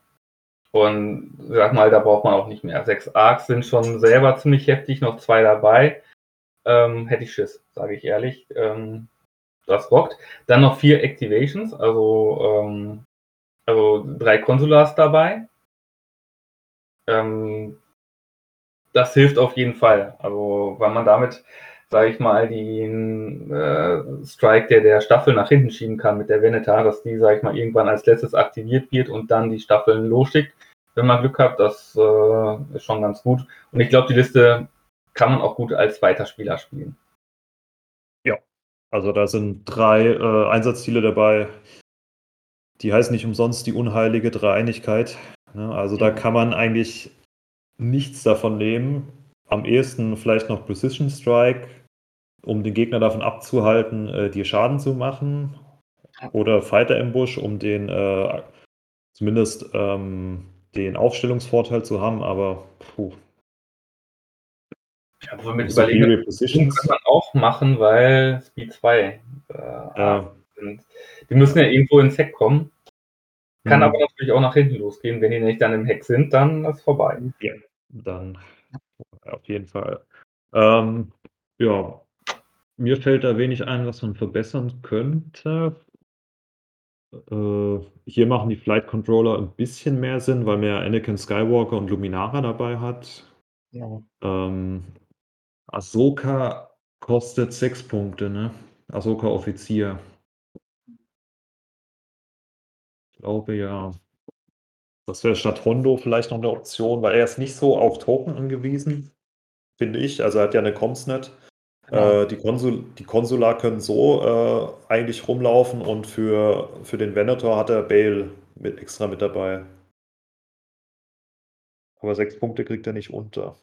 Und sag mal, da braucht man auch nicht mehr. Sechs Arcs sind schon selber ziemlich heftig, noch zwei dabei. Ähm, hätte ich Schiss, sage ich ehrlich. Ähm, das rockt. Dann noch vier Activations, also, ähm, also drei Konsulars dabei. Ähm, das hilft auf jeden Fall. Also, weil man damit, sage ich mal, den äh, Strike der, der Staffel nach hinten schieben kann mit der Veneta, dass die, sage ich mal, irgendwann als letztes aktiviert wird und dann die Staffeln losschickt. Wenn man Glück hat, das äh, ist schon ganz gut. Und ich glaube, die Liste kann man auch gut als zweiter Spieler spielen. Ja, also da sind drei äh, Einsatzziele dabei. Die heißen nicht umsonst die unheilige Dreieinigkeit. Ne? Also da kann man eigentlich nichts davon nehmen. Am ehesten vielleicht noch Precision Strike, um den Gegner davon abzuhalten, äh, dir Schaden zu machen. Oder Fighter Ambush, um den äh, zumindest ähm, den Aufstellungsvorteil zu haben, aber puh. Ja, obwohl mit Überlegen kann man auch machen, weil Speed 2 äh, ja. Die müssen ja irgendwo ins Heck kommen. Kann mhm. aber natürlich auch nach hinten losgehen. Wenn die nicht dann im Heck sind, dann ist es vorbei. Ja, dann auf jeden Fall. Ähm, ja, mir fällt da wenig ein, was man verbessern könnte. Äh, hier machen die Flight Controller ein bisschen mehr Sinn, weil man ja Anakin Skywalker und Luminara dabei hat. Ja. Ähm, Ahsoka kostet 6 Punkte, ne? Ahsoka Offizier. Ich glaube ja. Das wäre statt Hondo vielleicht noch eine Option, weil er ist nicht so auf Token angewiesen, finde ich. Also er hat ja eine Comsnet. Ja. Äh, die, Konsul die Konsular können so äh, eigentlich rumlaufen und für, für den Venator hat er Bale mit, extra mit dabei. Aber sechs Punkte kriegt er nicht unter.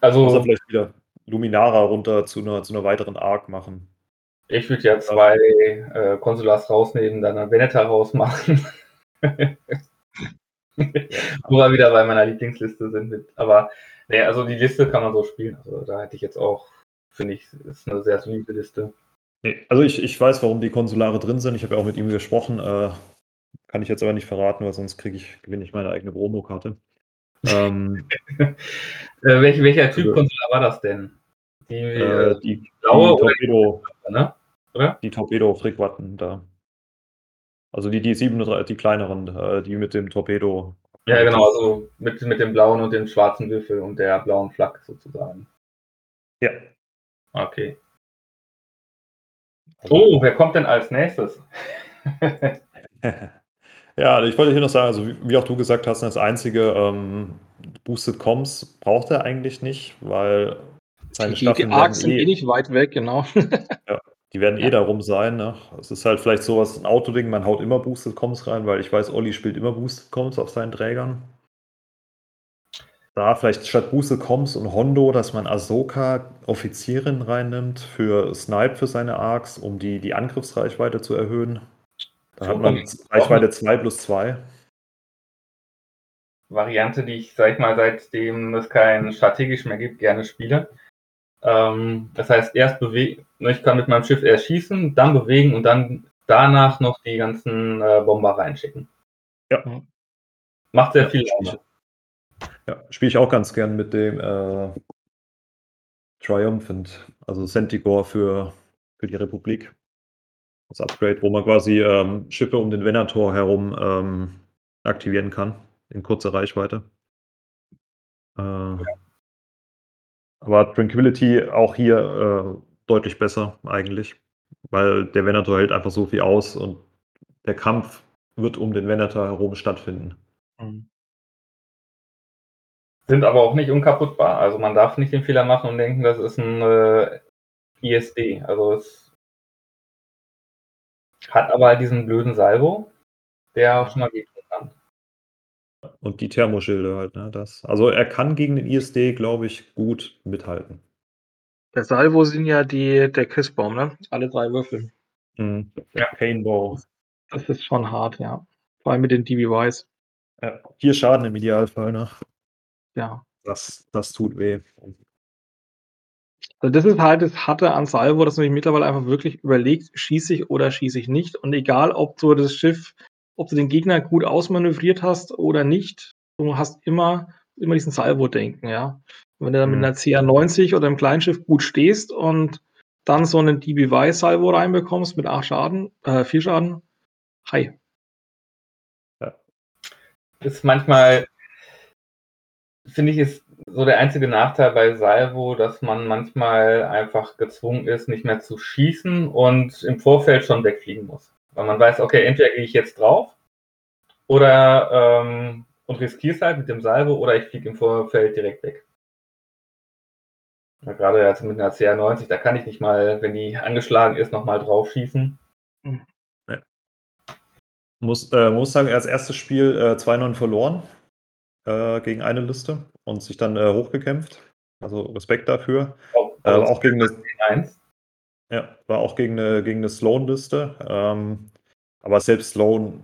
Also. Muss er vielleicht wieder Luminara runter zu einer, zu einer weiteren Arc machen. Ich würde ja zwei äh, Konsulars rausnehmen, dann ein Veneta rausmachen. [LAUGHS] Wo wir wieder bei meiner Lieblingsliste sind. Mit, aber nee, also die Liste kann man so spielen. Also da hätte ich jetzt auch, finde ich, ist eine sehr solide Liste. Nee, also ich, ich weiß, warum die Konsulare drin sind. Ich habe ja auch mit ihm gesprochen. Äh, kann ich jetzt aber nicht verraten, weil sonst kriege ich, gewinne ich meine eigene Promokarte. Ähm, [LAUGHS] äh, welch, welcher Typ also, Konsular war das denn? Die, äh, äh die blaue die Torpedo, ne? oder? Die Torpedo-Frequatten da. Also die, die 37, die kleineren, äh, die mit dem Torpedo. Ja, genau, also mit, mit dem blauen und dem schwarzen Würfel und der blauen Flak sozusagen. Ja. Okay. Oh, wer kommt denn als nächstes? [LAUGHS] [LAUGHS] ja, ich wollte hier noch sagen, also wie, wie auch du gesagt hast, das einzige ähm, Boosted Comms braucht er eigentlich nicht, weil seine die, Staffeln die Arcs sind eh, eh nicht weit weg, genau. [LAUGHS] ja, die werden eh darum sein. Ne? Es ist halt vielleicht sowas, ein Autoding, man haut immer Boosted Comms rein, weil ich weiß, Olli spielt immer Boosted Comms auf seinen Trägern. Da vielleicht statt Boosted Comms und Hondo, dass man Ahsoka Offizierin reinnimmt für Snipe für seine Arcs, um die, die Angriffsreichweite zu erhöhen. Da hat man Reichweite 2 plus 2. Variante, die ich, sag ich mal, seitdem es kein strategisch mehr gibt, gerne spiele. Ähm, das heißt, erst bewegen, ne, ich kann mit meinem Schiff erst schießen, dann bewegen und dann danach noch die ganzen äh, Bomber reinschicken. Ja. Macht sehr viel Laune. Ja, spiele ich auch ganz gern mit dem äh, Triumphant, also Centigore für, für die Republik. Das Upgrade, wo man quasi ähm, Schiffe um den Venator herum ähm, aktivieren kann, in kurzer Reichweite. Äh, ja. Aber Tranquility auch hier äh, deutlich besser eigentlich, weil der Venator hält einfach so viel aus und der Kampf wird um den Venator herum stattfinden. Mhm. Sind aber auch nicht unkaputtbar. Also man darf nicht den Fehler machen und denken, das ist ein äh, ISD. Also es hat aber halt diesen blöden Salvo, der auch schon mal geht. Und die Thermoschilde halt, ne? Das. Also er kann gegen den ISD, glaube ich, gut mithalten. Der Salvo sind ja die, der Kissbaum, ne? Alle drei Würfel. Mhm. Ja. Painball. Das ist schon hart, ja. Vor allem mit den DBYs. Ja, vier Schaden im Idealfall, ne? Ja. Das, das tut weh. Also das ist halt das Harte an Salvo, dass man sich mittlerweile einfach wirklich überlegt, schieße ich oder schieße ich nicht. Und egal, ob so das Schiff ob du den Gegner gut ausmanövriert hast oder nicht. Du hast immer, immer diesen Salvo-Denken, ja. wenn du dann mhm. mit einer CR90 oder einem Kleinschiff gut stehst und dann so einen DBY-Salvo reinbekommst mit 8 Schaden, äh, 4 Schaden, hi. Ja. Ist manchmal, finde ich, ist so der einzige Nachteil bei Salvo, dass man manchmal einfach gezwungen ist, nicht mehr zu schießen und im Vorfeld schon wegfliegen muss. Weil man weiß, okay, entweder gehe ich jetzt drauf oder ähm, und riskiere es halt mit dem Salvo oder ich fliege im Vorfeld direkt weg. Ja, gerade jetzt mit einer CR90, da kann ich nicht mal, wenn die angeschlagen ist, nochmal drauf schießen. Ja. Muss, äh, muss sagen, als erstes Spiel äh, 2-9 verloren äh, gegen eine Liste und sich dann äh, hochgekämpft. Also Respekt dafür. Oh, also auch gegen eine, 1. Ja, war auch gegen eine, gegen eine Sloan-Liste. Ähm, aber selbst Sloan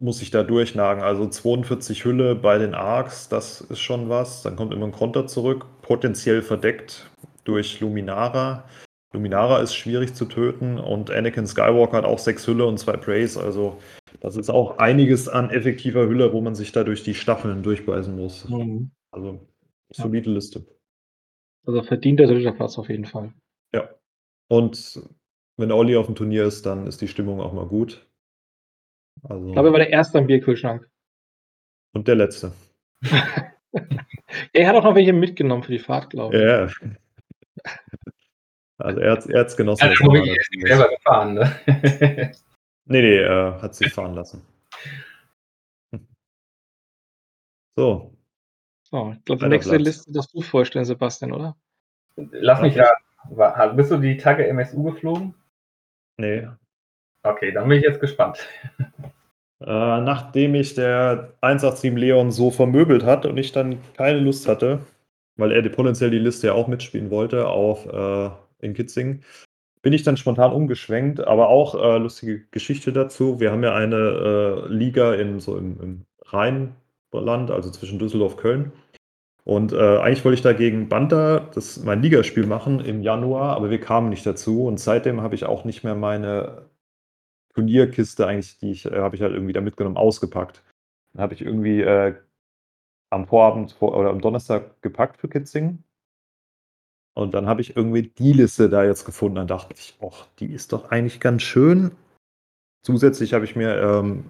muss sich da durchnagen. Also 42 Hülle bei den Arcs, das ist schon was. Dann kommt immer ein Konter zurück, potenziell verdeckt durch Luminara. Luminara ist schwierig zu töten und Anakin Skywalker hat auch sechs Hülle und zwei Praise. Also das ist auch einiges an effektiver Hülle, wo man sich da durch die Staffeln durchbeißen muss. Mhm. Also solide ja. Liste. Also verdient der dritte Platz auf jeden Fall. Ja. Und wenn Olli auf dem Turnier ist, dann ist die Stimmung auch mal gut. Also ich glaube, er war der Erste am Bierkühlschrank. Und der Letzte. [LAUGHS] er hat auch noch welche mitgenommen für die Fahrt, glaube ich. Ja. Also er hat es genossen. Er hat selber gefahren, ne? [LAUGHS] nee, nee, er hat sich fahren lassen. So. So, ich glaube, die nächste Platz. Liste darfst du vorstellen, Sebastian, oder? Lass mich raten. Bist du die Tage MSU geflogen? Nee. Okay, dann bin ich jetzt gespannt. Äh, nachdem ich der 187 Leon so vermöbelt hat und ich dann keine Lust hatte, weil er potenziell die Liste ja auch mitspielen wollte auf äh, in Kitzing, bin ich dann spontan umgeschwenkt, aber auch äh, lustige Geschichte dazu. Wir haben ja eine äh, Liga in, so im, im Rheinland, also zwischen Düsseldorf und Köln. Und äh, eigentlich wollte ich dagegen Banta das mein Ligaspiel machen im Januar, aber wir kamen nicht dazu. Und seitdem habe ich auch nicht mehr meine Turnierkiste eigentlich, die ich, äh, habe ich halt irgendwie da mitgenommen, ausgepackt. Dann habe ich irgendwie äh, am Vorabend vor, oder am Donnerstag gepackt für Kitzing. Und dann habe ich irgendwie die Liste da jetzt gefunden. Dann dachte ich, ach, die ist doch eigentlich ganz schön. Zusätzlich habe ich mir ähm,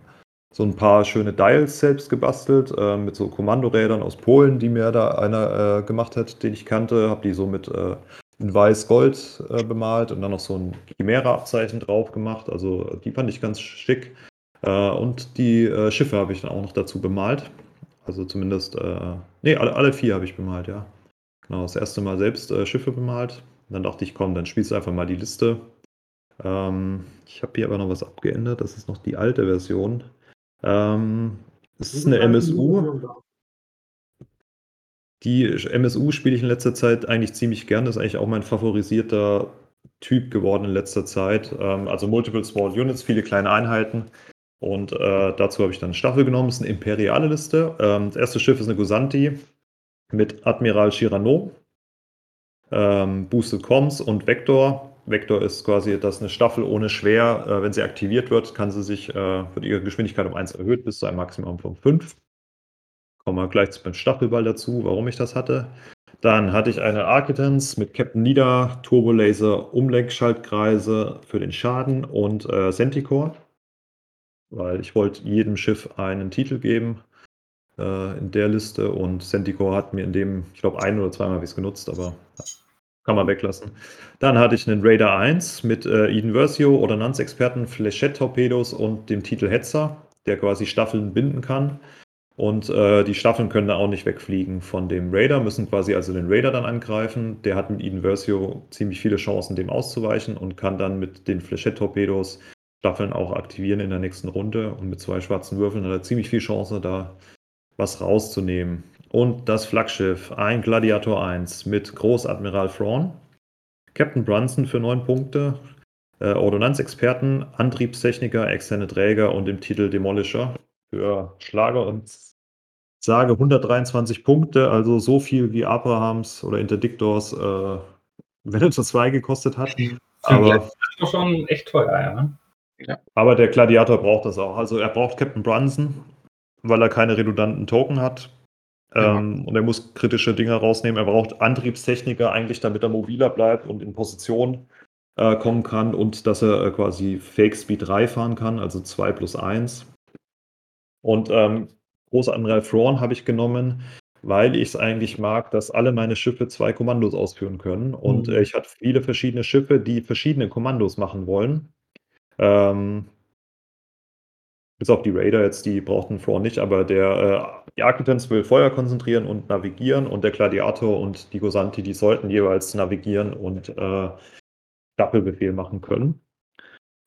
so ein paar schöne Dials selbst gebastelt, äh, mit so Kommandorädern aus Polen, die mir da einer äh, gemacht hat, den ich kannte. Habe die so mit äh, in weiß-gold äh, bemalt und dann noch so ein Chimera-Abzeichen drauf gemacht. Also die fand ich ganz schick. Äh, und die äh, Schiffe habe ich dann auch noch dazu bemalt. Also zumindest, nee, alle, alle vier habe ich bemalt, ja. Genau, das erste Mal selbst äh, Schiffe bemalt. Und dann dachte ich, komm, dann spielst du einfach mal die Liste. Ähm, ich habe hier aber noch was abgeändert. Das ist noch die alte Version. Ähm, es ist eine MSU. Die MSU spiele ich in letzter Zeit eigentlich ziemlich gern. Das ist eigentlich auch mein favorisierter Typ geworden in letzter Zeit. Ähm, also Multiple Small Units, viele kleine Einheiten. Und äh, dazu habe ich dann eine Staffel genommen. Das ist eine imperiale Liste. Ähm, das erste Schiff ist eine Gusanti mit Admiral Chirano, ähm, Boosted Comms und Vector. Vector ist quasi das eine Staffel ohne Schwer. Äh, wenn sie aktiviert wird, kann sie sich, äh, wird ihre Geschwindigkeit um 1 erhöht bis zu einem Maximum von 5. Kommen wir gleich beim Staffelball dazu, warum ich das hatte. Dann hatte ich eine Architens mit Captain Nida, Turbolaser, Umlenkschaltkreise für den Schaden und äh, Centicore, weil ich wollte jedem Schiff einen Titel geben äh, in der Liste und Centicore hat mir in dem, ich glaube, ein oder zweimal habe ich es genutzt, aber kann man weglassen. Dann hatte ich einen Raider 1 mit äh, Eden Versio, Ordnanzexperten, Flechette-Torpedos und dem Titel Hetzer, der quasi Staffeln binden kann. Und äh, die Staffeln können da auch nicht wegfliegen von dem Raider, müssen quasi also den Raider dann angreifen. Der hat mit Eden Versio ziemlich viele Chancen, dem auszuweichen und kann dann mit den Flechette-Torpedos Staffeln auch aktivieren in der nächsten Runde. Und mit zwei schwarzen Würfeln hat er ziemlich viel Chance, da was rauszunehmen. Und das Flaggschiff, ein Gladiator 1 mit Großadmiral Thrawn, Captain Brunson für 9 Punkte, äh, Ordnanzexperten, Antriebstechniker, externe Träger und im Titel Demolisher für Schlager und sage 123 Punkte, also so viel wie Abrahams oder Interdictors äh, Venator 2 gekostet hat. Aber das ist schon echt teuer, ja. Ne? ja. Aber der Gladiator braucht das auch. Also er braucht Captain Brunson, weil er keine redundanten Token hat. Ja. Ähm, und er muss kritische Dinge rausnehmen. Er braucht Antriebstechniker eigentlich, damit er mobiler bleibt und in Position äh, kommen kann und dass er äh, quasi Fake Speed 3 fahren kann, also 2 plus 1. Und ähm, große Admiral Thrawn habe ich genommen, weil ich es eigentlich mag, dass alle meine Schiffe zwei Kommandos ausführen können. Und mhm. äh, ich hatte viele verschiedene Schiffe, die verschiedene Kommandos machen wollen. Ähm, bis auf die Raider jetzt, die brauchten Thrawn nicht, aber der äh, die Architens will Feuer konzentrieren und navigieren und der Gladiator und die Gosanti, die sollten jeweils navigieren und äh, Staffelbefehl machen können.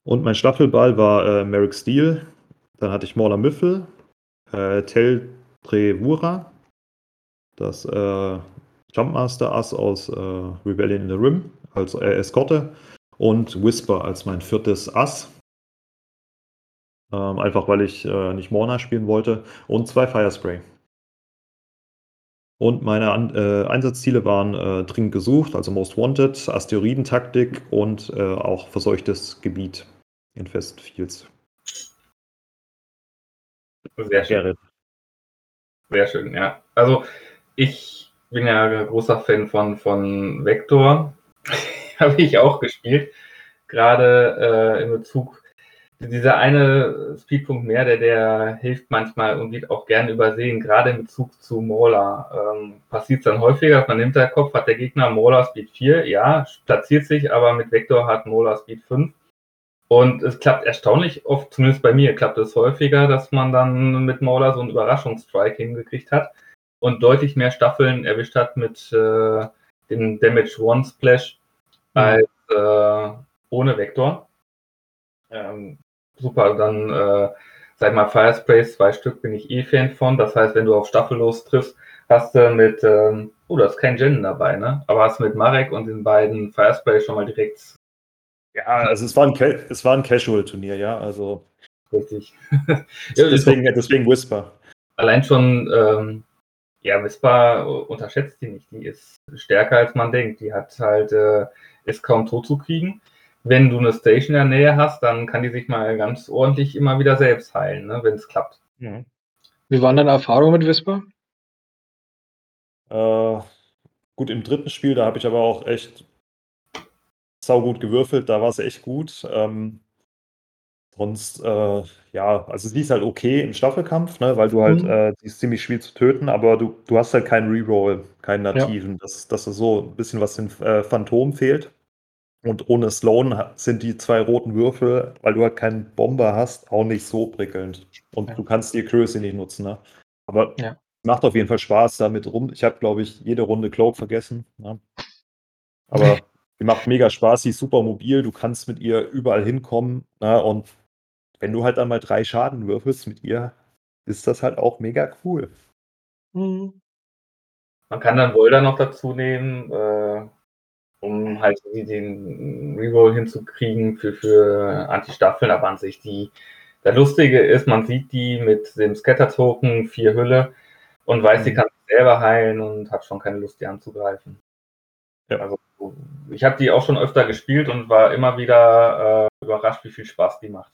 Und mein Staffelball war äh, Merrick Steele, dann hatte ich Mauler Müffel, äh, Tel Trevura, das äh, Jumpmaster Ass aus äh, Rebellion in the Rim als äh, Eskorte und Whisper als mein viertes Ass. Ähm, einfach weil ich äh, nicht Morna spielen wollte. Und zwei Firespray. Und meine An äh, Einsatzziele waren äh, dringend gesucht, also Most Wanted, Asteroidentaktik und äh, auch verseuchtes Gebiet in Fest Fields. Sehr schön. Sehr schön, ja. Also ich bin ja großer Fan von, von Vector. [LAUGHS] Habe ich auch gespielt. Gerade äh, in Bezug dieser eine Speedpunkt mehr, der, der hilft manchmal und wird auch gerne übersehen, gerade in Bezug zu Mauler. Ähm, Passiert es dann häufiger, man nimmt der Kopf, hat der Gegner Mauler Speed 4, ja, platziert sich, aber mit Vector hat Mauler Speed 5. Und es klappt erstaunlich oft, zumindest bei mir, klappt es häufiger, dass man dann mit Mauler so einen Überraschungsstrike hingekriegt hat und deutlich mehr Staffeln erwischt hat mit äh, dem Damage One Splash mhm. als äh, ohne Vektor. Ähm, super, dann äh, sag mal Firesprays, zwei Stück bin ich eh Fan von. Das heißt, wenn du auf Staffellos triffst, hast du mit, ähm, oh, da ist kein Gen dabei, ne? Aber hast mit Marek und den beiden Firesprays schon mal direkt ja, also es war ein, es war ein Casual-Turnier, ja, also. Richtig. [LAUGHS] ja, deswegen, deswegen Whisper. Allein schon, ähm, ja, Whisper unterschätzt die nicht. Die ist stärker als man denkt. Die hat halt, äh, ist kaum tot zu kriegen. Wenn du eine Station in der Nähe hast, dann kann die sich mal ganz ordentlich immer wieder selbst heilen, ne, wenn es klappt. Mhm. Wie waren deine Erfahrungen mit Whisper? Äh, gut, im dritten Spiel, da habe ich aber auch echt saugut gewürfelt, da war es echt gut. Ähm, sonst, äh, ja, also sie ist halt okay im Staffelkampf, ne, weil du halt, mhm. äh, die ist ziemlich schwer zu töten, aber du, du hast halt keinen Reroll, keinen nativen. Ja. Das, das ist so ein bisschen was den äh, Phantom fehlt. Und ohne Sloan sind die zwei roten Würfel, weil du halt keinen Bomber hast, auch nicht so prickelnd. Und ja. du kannst die Accuracy nicht nutzen, ne? Aber ja. macht auf jeden Fall Spaß damit rum. Ich habe, glaube ich, jede Runde Cloak vergessen. Ne? Aber [LAUGHS] Die macht mega Spaß, sie ist super mobil, du kannst mit ihr überall hinkommen. Ne? Und wenn du halt einmal drei Schaden würfelst mit ihr, ist das halt auch mega cool. Mhm. Man kann dann Boulder noch dazu nehmen, äh, um halt den Reroll hinzukriegen für, für Anti-Staffeln, aber an sich die. Der Lustige ist, man sieht die mit dem Scatter-Token, vier Hülle und weiß, mhm. sie kann sich selber heilen und hat schon keine Lust, die anzugreifen. Ja. Also ich habe die auch schon öfter gespielt und war immer wieder äh, überrascht, wie viel Spaß die macht.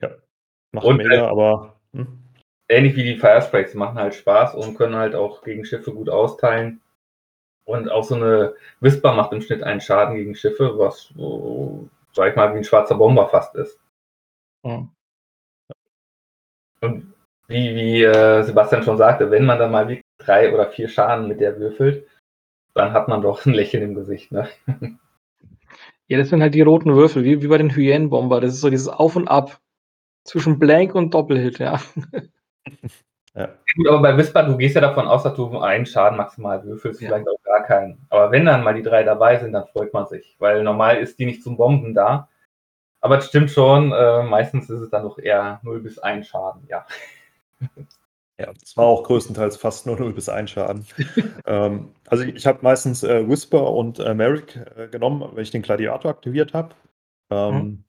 Ja, macht und, mega, aber. Hm? Ähnlich wie die Firesprays, machen halt Spaß und können halt auch gegen Schiffe gut austeilen. Und auch so eine Whisper macht im Schnitt einen Schaden gegen Schiffe, was, so, sag ich mal, wie ein schwarzer Bomber fast ist. Mhm. Und wie, wie äh, Sebastian schon sagte, wenn man dann mal wirklich drei oder vier Schaden mit der würfelt, dann hat man doch ein Lächeln im Gesicht. Ne? [LAUGHS] Ja, das sind halt die roten Würfel, wie, wie bei den Hyänenbomber. Das ist so dieses Auf und Ab zwischen Blank und Doppelhit, ja. [LAUGHS] ja. Gut, aber bei Whisper, du gehst ja davon aus, dass du einen Schaden maximal würfelst, ja. vielleicht auch gar keinen. Aber wenn dann mal die drei dabei sind, dann freut man sich, weil normal ist die nicht zum Bomben da. Aber es stimmt schon, äh, meistens ist es dann doch eher 0 bis 1 Schaden, ja. [LAUGHS] Ja, das war auch größtenteils fast nur 0 bis 1 Schaden. [LAUGHS] ähm, also ich habe meistens äh, Whisper und äh, Merrick äh, genommen, wenn ich den Gladiator aktiviert habe. Ähm, mhm.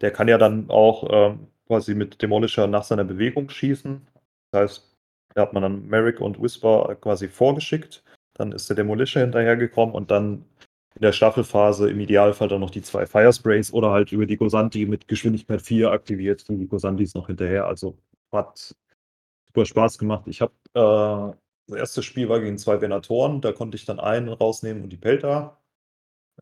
Der kann ja dann auch ähm, quasi mit Demolisher nach seiner Bewegung schießen. Das heißt, da hat man dann Merrick und Whisper quasi vorgeschickt. Dann ist der Demolisher hinterhergekommen und dann in der Staffelphase im Idealfall dann noch die zwei Firesprays oder halt über die Gosanti mit Geschwindigkeit 4 aktiviert. Die Gosantis noch hinterher. Also hat super Spaß gemacht. Ich habe äh, das erste Spiel war gegen zwei Venatoren, da konnte ich dann einen rausnehmen und die Pelta.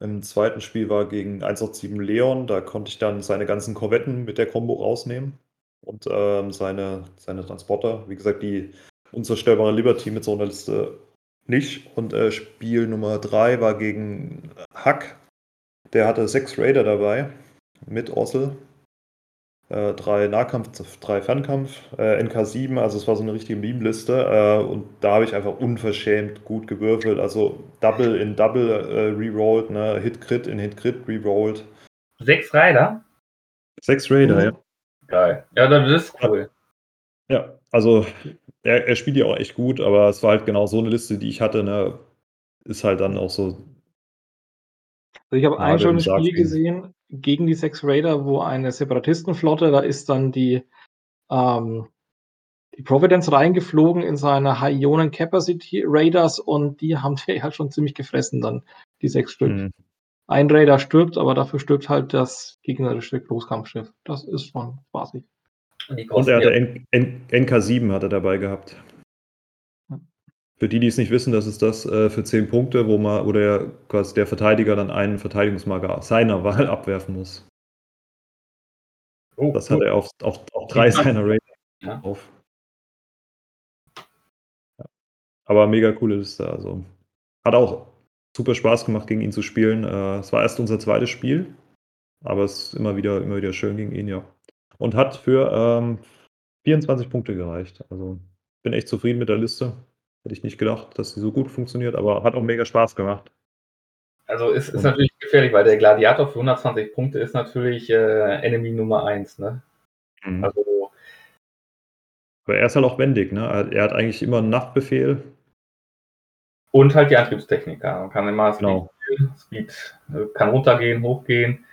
Im zweiten Spiel war gegen 187 Leon, da konnte ich dann seine ganzen Korvetten mit der Combo rausnehmen und ähm, seine, seine Transporter. Wie gesagt, die unzerstörbare Liberty mit so einer Liste nicht. Und äh, Spiel Nummer 3 war gegen Hack. Der hatte sechs Raider dabei mit Ossel äh, drei Nahkampf, drei Fernkampf, äh, NK7, also es war so eine richtige Meme-Liste äh, und da habe ich einfach unverschämt gut gewürfelt, also Double in Double äh, rerolled, ne? Hit-Crit in Hit-Crit rerolled. Sechs Raider? Sechs Raider, mhm. ja. Geil. Ja, das ist cool. Ja, also er, er spielt ja auch echt gut, aber es war halt genau so eine Liste, die ich hatte, ne? Ist halt dann auch so. Also ich habe ein schönes Spiel gesehen, gegen die sechs Raider, wo eine Separatistenflotte, da ist dann die, ähm, die Providence reingeflogen in seine High Ionen Capacity Raiders und die haben [LAUGHS] die halt schon ziemlich gefressen dann, die sechs Stück. Mhm. Ein Raider stirbt, aber dafür stirbt halt das gegnerische Großkampfschiff. Das ist schon spaßig. Und, und er hatte N N NK7 hat er dabei gehabt. Für die, die es nicht wissen, das ist das äh, für 10 Punkte, wo man, wo der, quasi der Verteidiger dann einen Verteidigungsmarker seiner Wahl [LAUGHS] abwerfen muss. Oh, das hat er auf, auf, auf drei seiner Raider ja. auf. Ja. Aber mega coole Liste. Also hat auch super Spaß gemacht, gegen ihn zu spielen. Äh, es war erst unser zweites Spiel, aber es ist immer wieder, immer wieder schön gegen ihn, ja. Und hat für ähm, 24 Punkte gereicht. Also bin echt zufrieden mit der Liste. Hätte ich nicht gedacht, dass sie so gut funktioniert, aber hat auch mega Spaß gemacht. Also ist, ist natürlich gefährlich, weil der Gladiator für 120 Punkte ist natürlich äh, Enemy Nummer 1, ne? Mhm. Also. Aber er ist halt auch wendig, ne? Er hat eigentlich immer einen Nachtbefehl. Und halt die Antriebstechniker. Man kann immer Speed, genau. Speed äh, kann runtergehen, hochgehen.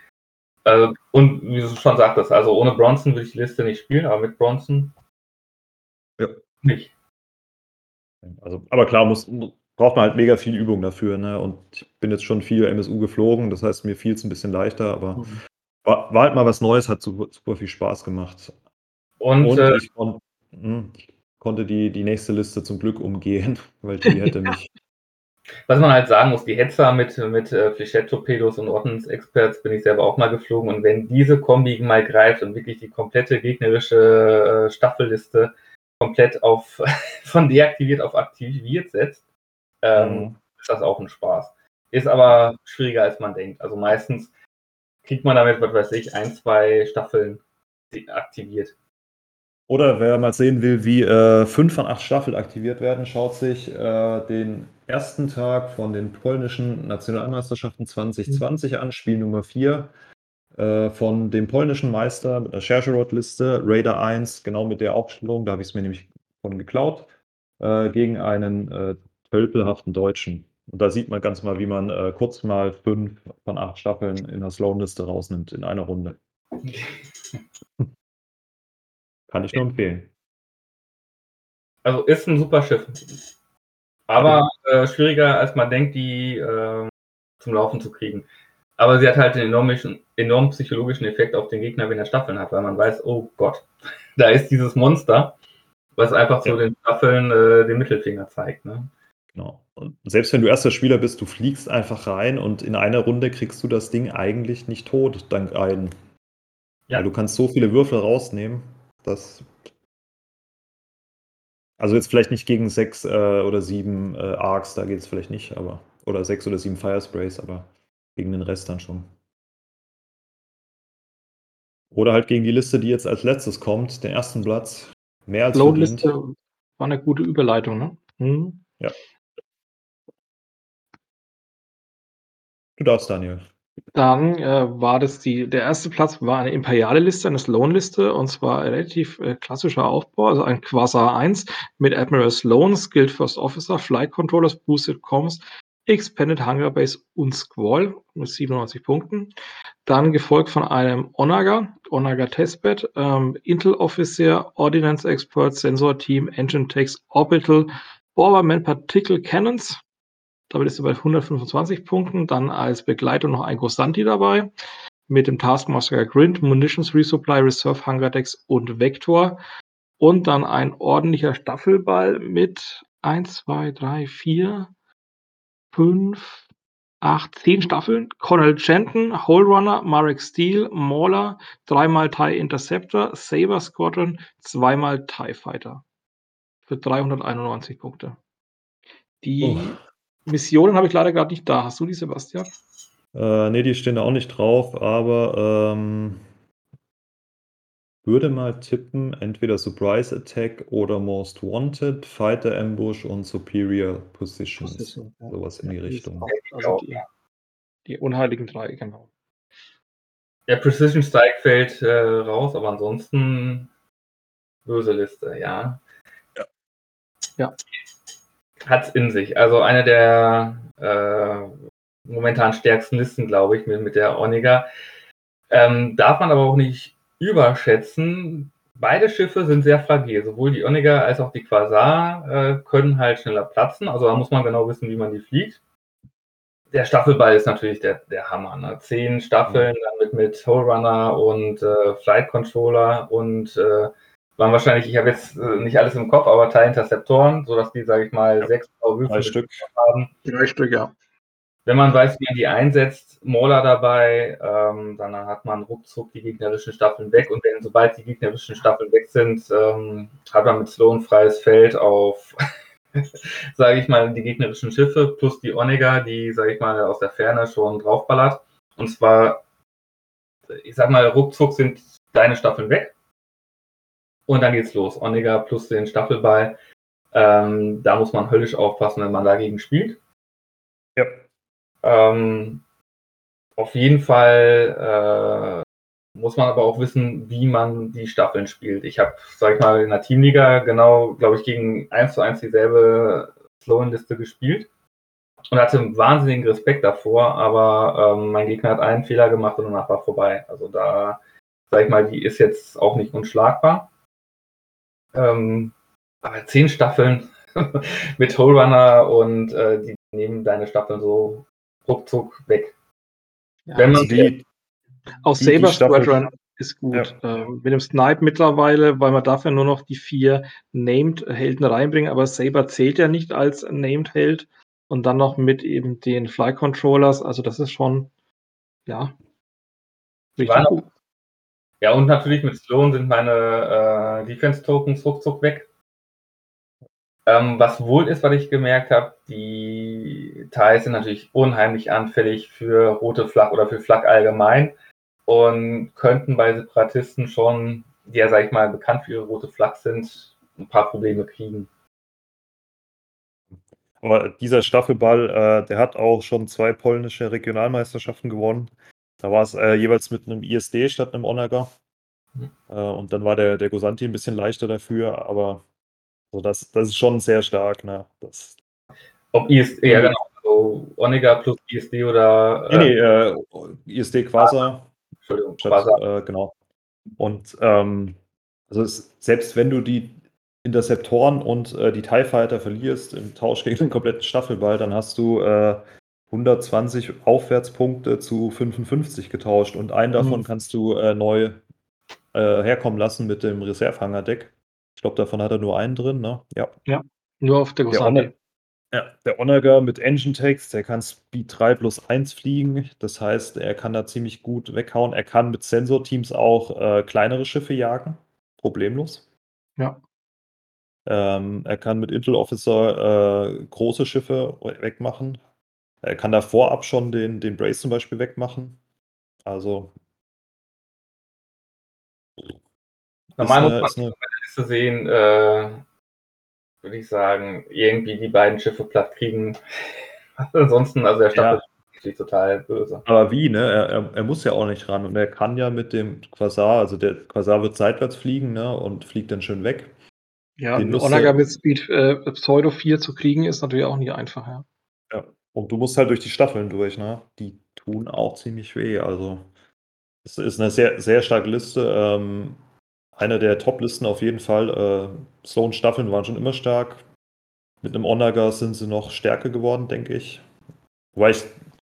Also, und wie du schon sagtest, also ohne Bronson würde ich die Liste nicht spielen, aber mit Bronson ja. nicht. Also, aber klar, muss, braucht man halt mega viel Übung dafür. Ne? Und ich bin jetzt schon viel MSU geflogen, das heißt, mir fiel es ein bisschen leichter, aber mhm. war, war, halt mal was Neues, hat super, super viel Spaß gemacht. Und, Und äh, ich, kon hm, ich, konnte die, die nächste Liste zum Glück umgehen, [LAUGHS] weil die hätte [LAUGHS] mich. Was man halt sagen muss, die Hetzer mit, mit äh, Flechett-Torpedos und Ordnungsexperts bin ich selber auch mal geflogen. Und wenn diese Kombi mal greift und wirklich die komplette gegnerische äh, Staffelliste komplett auf [LAUGHS] von deaktiviert auf aktiviert setzt, ähm, mhm. ist das auch ein Spaß. Ist aber schwieriger, als man denkt. Also meistens kriegt man damit, was weiß ich, ein, zwei Staffeln aktiviert. Oder wer mal sehen will, wie äh, fünf von acht Staffeln aktiviert werden, schaut sich äh, den ersten Tag von den polnischen Nationalmeisterschaften 2020 an, Spiel Nummer 4 äh, von dem polnischen Meister mit der Schercherod-Liste, Raider 1, genau mit der Aufstellung, da habe ich es mir nämlich von geklaut, äh, gegen einen äh, tölpelhaften Deutschen. Und da sieht man ganz mal, wie man äh, kurz mal fünf von acht Staffeln in der Sloan-Liste rausnimmt in einer Runde. [LAUGHS] Kann ich nur empfehlen. Also ist ein super Schiff. Aber äh, schwieriger, als man denkt, die äh, zum Laufen zu kriegen. Aber sie hat halt einen enormen, enormen psychologischen Effekt auf den Gegner, wenn er Staffeln hat, weil man weiß, oh Gott, [LAUGHS] da ist dieses Monster, was einfach so den Staffeln äh, den Mittelfinger zeigt. Ne? Genau. Und selbst wenn du erster Spieler bist, du fliegst einfach rein und in einer Runde kriegst du das Ding eigentlich nicht tot, dank einen. Ja. Weil du kannst so viele Würfel rausnehmen, dass. Also jetzt vielleicht nicht gegen sechs äh, oder sieben äh, Arcs, da geht es vielleicht nicht, aber. Oder sechs oder sieben Firesprays, aber gegen den Rest dann schon. Oder halt gegen die Liste, die jetzt als letztes kommt, den ersten Platz. Mehr als Load-Liste war eine gute Überleitung, ne? Hm. Ja. Du darfst, Daniel. Dann äh, war das die, der erste Platz war eine imperiale Liste, eine Sloan-Liste, und zwar relativ äh, klassischer Aufbau, also ein Quasar 1 mit Admiral Sloan, Skilled First Officer, Flight Controllers, Boosted Comms, Expanded Hunger Base und Squall mit 97 Punkten. Dann gefolgt von einem Onaga, Onaga Testbed, ähm, Intel Officer, Ordnance Expert, Sensor Team, Engine Techs, Orbital, Bomberman Particle Cannons. Damit ist er bei 125 Punkten. Dann als Begleitung noch ein Grosanti dabei mit dem Taskmaster Grind, Munitions Resupply, Reserve Hunger Decks und Vector. Und dann ein ordentlicher Staffelball mit 1, 2, 3, 4, fünf, acht, zehn Staffeln. Colonel Chanton, Hole Runner, Marek Steele, Mauler, dreimal TIE Interceptor, Saber Squadron, zweimal TIE Fighter. Für 391 Punkte. Die oh. Missionen habe ich leider gerade nicht da. Hast du die, Sebastian? Äh, ne, die stehen da auch nicht drauf, aber ähm, würde mal tippen, entweder Surprise Attack oder Most Wanted, Fighter Ambush und Superior Positions. Position, ja. Sowas in die Richtung. Also die, die unheiligen drei, genau. Der Precision Strike fällt äh, raus, aber ansonsten böse Liste, ja. Ja. ja. Hat's in sich. Also eine der äh, momentan stärksten Listen, glaube ich, mit, mit der Onega. Ähm, darf man aber auch nicht überschätzen. Beide Schiffe sind sehr fragil. Sowohl die Onega als auch die Quasar äh, können halt schneller platzen. Also da muss man genau wissen, wie man die fliegt. Der Staffelball ist natürlich der, der Hammer. Ne? Zehn Staffeln, dann mit, mit Hole Runner und äh, Flight Controller und äh, waren wahrscheinlich, ich habe jetzt äh, nicht alles im Kopf, aber Teilinterceptoren, sodass die, sage ich mal, ja. sechs Würfel Stück haben. Drei Stück, ja. Wenn man weiß, wie man die einsetzt, Mauler dabei, ähm, dann hat man ruckzuck die gegnerischen Staffeln weg. Und wenn, sobald die gegnerischen Staffeln weg sind, ähm, hat man mit Sloan freies Feld auf, [LAUGHS] sage ich mal, die gegnerischen Schiffe plus die Onega, die, sage ich mal, aus der Ferne schon draufballert. Und zwar, ich sag mal, ruckzuck sind deine Staffeln weg. Und dann geht's los. Onega plus den Staffelball. Ähm, da muss man höllisch aufpassen, wenn man dagegen spielt. Ja. Ähm, auf jeden Fall äh, muss man aber auch wissen, wie man die Staffeln spielt. Ich habe, sag ich mal, in der Teamliga genau, glaube ich, gegen 1 zu 1 dieselbe Slowen-Liste gespielt und hatte wahnsinnigen Respekt davor, aber ähm, mein Gegner hat einen Fehler gemacht und danach war vorbei. Also da, sag ich mal, die ist jetzt auch nicht unschlagbar. Ähm, aber zehn Staffeln [LAUGHS] mit Hole Runner und äh, die nehmen deine Staffeln so ruckzuck weg. Ja, Wenn man also die, auch die, Saber die Squadron ist gut. Ja. Ähm, mit dem Snipe mittlerweile, weil man dafür nur noch die vier Named-Helden reinbringen, aber Saber zählt ja nicht als Named-Held und dann noch mit eben den Fly-Controllers, also das ist schon, ja, richtig gut. Ja, und natürlich mit Sloan sind meine äh, Defense-Tokens ruckzuck weg. Ähm, was wohl ist, was ich gemerkt habe, die Thais sind natürlich unheimlich anfällig für rote Flak oder für Flak allgemein und könnten bei Separatisten schon, die ja, sag ich mal, bekannt für ihre rote Flak sind, ein paar Probleme kriegen. Aber dieser Staffelball, äh, der hat auch schon zwei polnische Regionalmeisterschaften gewonnen. Da war es äh, jeweils mit einem ISD statt einem Onager. Mhm. Äh, und dann war der, der Gosanti ein bisschen leichter dafür, aber also das, das ist schon sehr stark. Ne? Das, Ob ISD, ja genau, also Onega plus ISD oder. Äh, nee, äh, ISD Quasar. Entschuldigung, Quasar. Äh, genau. Und ähm, also es, selbst wenn du die Interceptoren und äh, die TIE Fighter verlierst im Tausch gegen den kompletten Staffelball, dann hast du äh, 120 Aufwärtspunkte zu 55 getauscht und einen davon mhm. kannst du äh, neu äh, herkommen lassen mit dem Reservehangerdeck. Ich glaube, davon hat er nur einen drin, ne? Ja. Ja, nur auf der Gosaki. Ja, der Onager mit Engine Text, der kann Speed 3 plus 1 fliegen. Das heißt, er kann da ziemlich gut weghauen. Er kann mit Sensor-Teams auch äh, kleinere Schiffe jagen. Problemlos. Ja. Ähm, er kann mit Intel Officer äh, große Schiffe wegmachen. Er kann da vorab schon den, den Brace zum Beispiel wegmachen. Also Normal muss man eine, Liste sehen, äh, würde ich sagen, irgendwie die beiden Schiffe platt kriegen. [LAUGHS] Ansonsten, also der Staffel ja. ist total böse. Aber wie, ne? Er, er, er, muss ja auch nicht ran und er kann ja mit dem Quasar, also der Quasar wird seitwärts fliegen, ne? Und fliegt dann schön weg. Ja, Den Onaga mit Speed äh, Pseudo 4 zu kriegen, ist natürlich auch nicht einfach, ja. Ja, und du musst halt durch die Staffeln durch, ne? Die tun auch ziemlich weh, also. Es ist eine sehr, sehr starke Liste. Ähm, eine der Top-Listen auf jeden Fall. Äh, Sloan-Staffeln waren schon immer stark. Mit einem Onaga sind sie noch stärker geworden, denke ich. Wobei ich